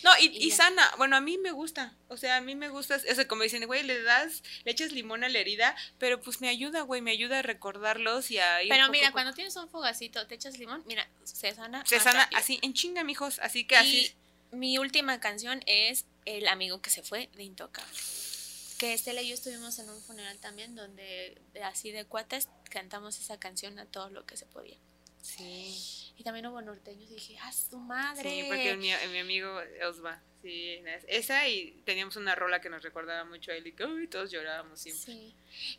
No, y, Y sana. Bueno, a mí me gusta. O sea, a mí me gusta. Eso, como dicen, güey, le das, le echas limón a la herida, pero pues me ayuda, güey, me ayuda a recordarlos y a ir. Pero poco mira, poco. cuando tienes un fogacito, te echas limón, mira, se sana. Se sana rápido. así, en chinga, mijos. Así que Y así. mi última canción es El amigo que se fue de Intocable. Que Estela y yo estuvimos en un funeral también donde de- así de cuates cantamos esa canción a todo lo que se podía. Sí. Y también hubo norteños y dije, ¡ah, su madre! Sí, porque mi, mi amigo Osva. Sí, esa y teníamos una rola que nos recordaba mucho a él y uy, todos llorábamos siempre. Sí.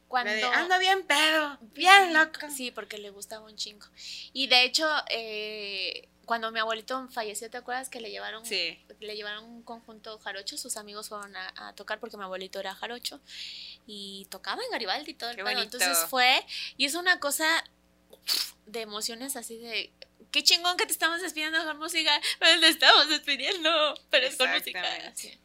Cuando... de, anda bien pedo, bien loco. Sí, porque le gustaba un chingo. Y de hecho, eh, cuando mi abuelito falleció, ¿te acuerdas que le llevaron, Sí. le llevaron un conjunto jarocho? Sus amigos fueron a, a tocar porque mi abuelito era jarocho y tocaba en Garibaldi y todo el Qué pedo. bonito. Entonces fue, y es una cosa de emociones así de qué chingón que te estamos despidiendo con música, pero te estamos despidiendo, pero es con música. Así.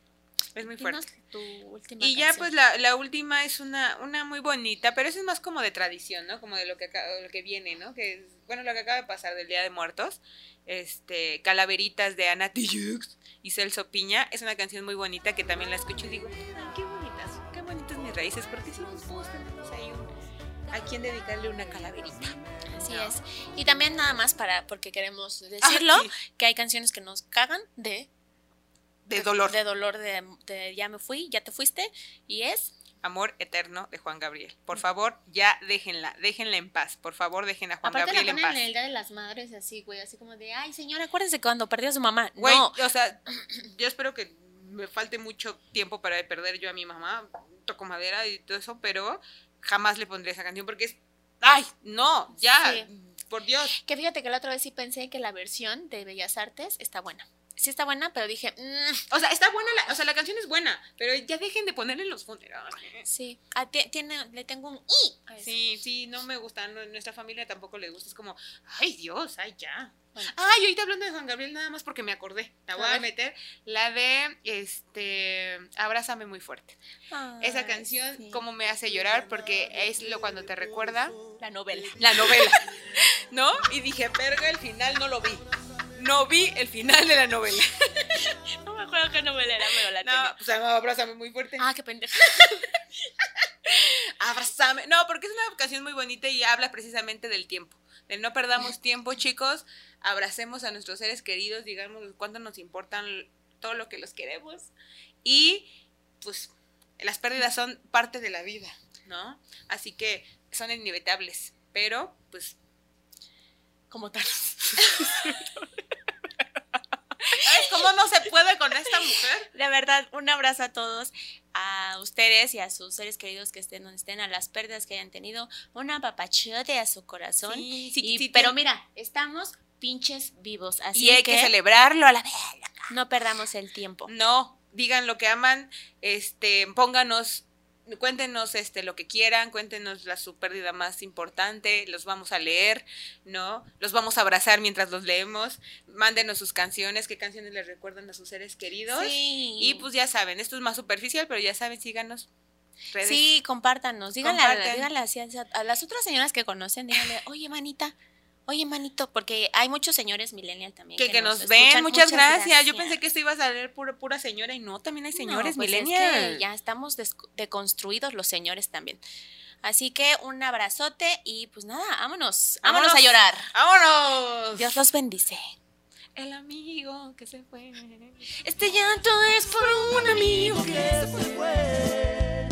Es muy fuerte. tu última Y ya canción. pues la, la última es una, una muy bonita, pero eso es más como de tradición, ¿no? Como de lo que, lo que viene, ¿no? Que es, bueno, lo que acaba de pasar del Día de Muertos, este, Calaveritas de Ana Tijoux y Celso Piña, es una canción muy bonita que también la escucho y digo, ay, qué bonitas, qué bonitas mis raíces, porque si todos tenemos ahí un, a quien dedicarle una calaverita. Así ¿no? es. Y también nada más para, porque queremos decirlo, Ah, sí, que hay canciones que nos cagan de, de dolor. de dolor de, de ya me fui, ya te fuiste, y es Amor eterno de Juan Gabriel. Por favor, ya déjenla, déjenla en paz. Por favor, dejen a Juan aparte Gabriel la en paz. en el Día de las Madres así, güey, así como de, ay señora, acuérdese cuando perdió a su mamá. Güey, no, o sea, <clears throat> yo espero que me falte mucho tiempo para perder yo a mi mamá, toco madera y todo eso, pero jamás le pondré esa canción porque es, ay, no, ya, Sí. por Dios. que fíjate que la otra vez sí pensé que la versión de Bellas Artes está buena. Sí está buena, pero dije, "Mm, O sea, está buena, la, o sea, la canción es buena, pero ya dejen de ponerle los funerales. sí, ti- tiene, le tengo un i. a. Sí, sí, no me gusta, no- nuestra familia tampoco le gusta, es como, ay Dios, ay ya. Bueno. Ay, ahorita hablando de Juan Gabriel nada más porque me acordé, la voy A meter, la de, este, Abrázame muy fuerte. Esa canción, sí. como me hace llorar, porque es lo cuando te recuerda la novela. la novela, <laughs> ¿no? Y dije, verga, el final no lo vi. No vi el final de la novela. <laughs> No me acuerdo qué novela era, pero la No, tenía. pues abrázame muy fuerte. Ah, qué pendeja. <laughs> Abrázame. No, porque es una canción muy bonita y habla precisamente del tiempo. De no perdamos tiempo, chicos. Abracemos a nuestros seres queridos, digamos cuánto nos importan todo lo que los queremos. Y pues las pérdidas son parte de la vida, ¿no? Así que son inevitables. Pero, pues, Como tal. ¿sabes cómo no se puede con esta mujer? De verdad, un abrazo a todos, a ustedes y a sus seres queridos que estén donde estén, a las pérdidas que hayan tenido, un apapachote a su corazón. Sí, sí, Y- sí, pero mira, estamos pinches vivos. Así y hay que, celebrarlo a la vez. no perdamos el tiempo. No, digan lo que aman, este, pónganos, cuéntenos este lo que quieran, cuéntenos la su pérdida más importante, los vamos a leer, ¿no? Los vamos a abrazar mientras los leemos, mándenos sus canciones, qué canciones les recuerdan a sus seres queridos. Sí. Y pues ya saben, esto es más superficial, pero ya saben, síganos. Redes. Sí, compártanos. Díganle, díganle a, a las otras señoras que conocen, díganle, oye, manita, oye, manito, porque hay muchos señores millennial también. Que, que nos, ven, escuchan. muchas, gracias. Yo pensé que esto iba a salir pura, pura señora y no, también hay señores No, pues es millennials. que ya estamos deconstruidos los señores también. Así que un abrazote y pues nada, vámonos. Vámonos, Vámonos. a llorar. ¡Vámonos! Dios los bendice. El amigo que se fue. Este llanto es por un amigo que que se fue.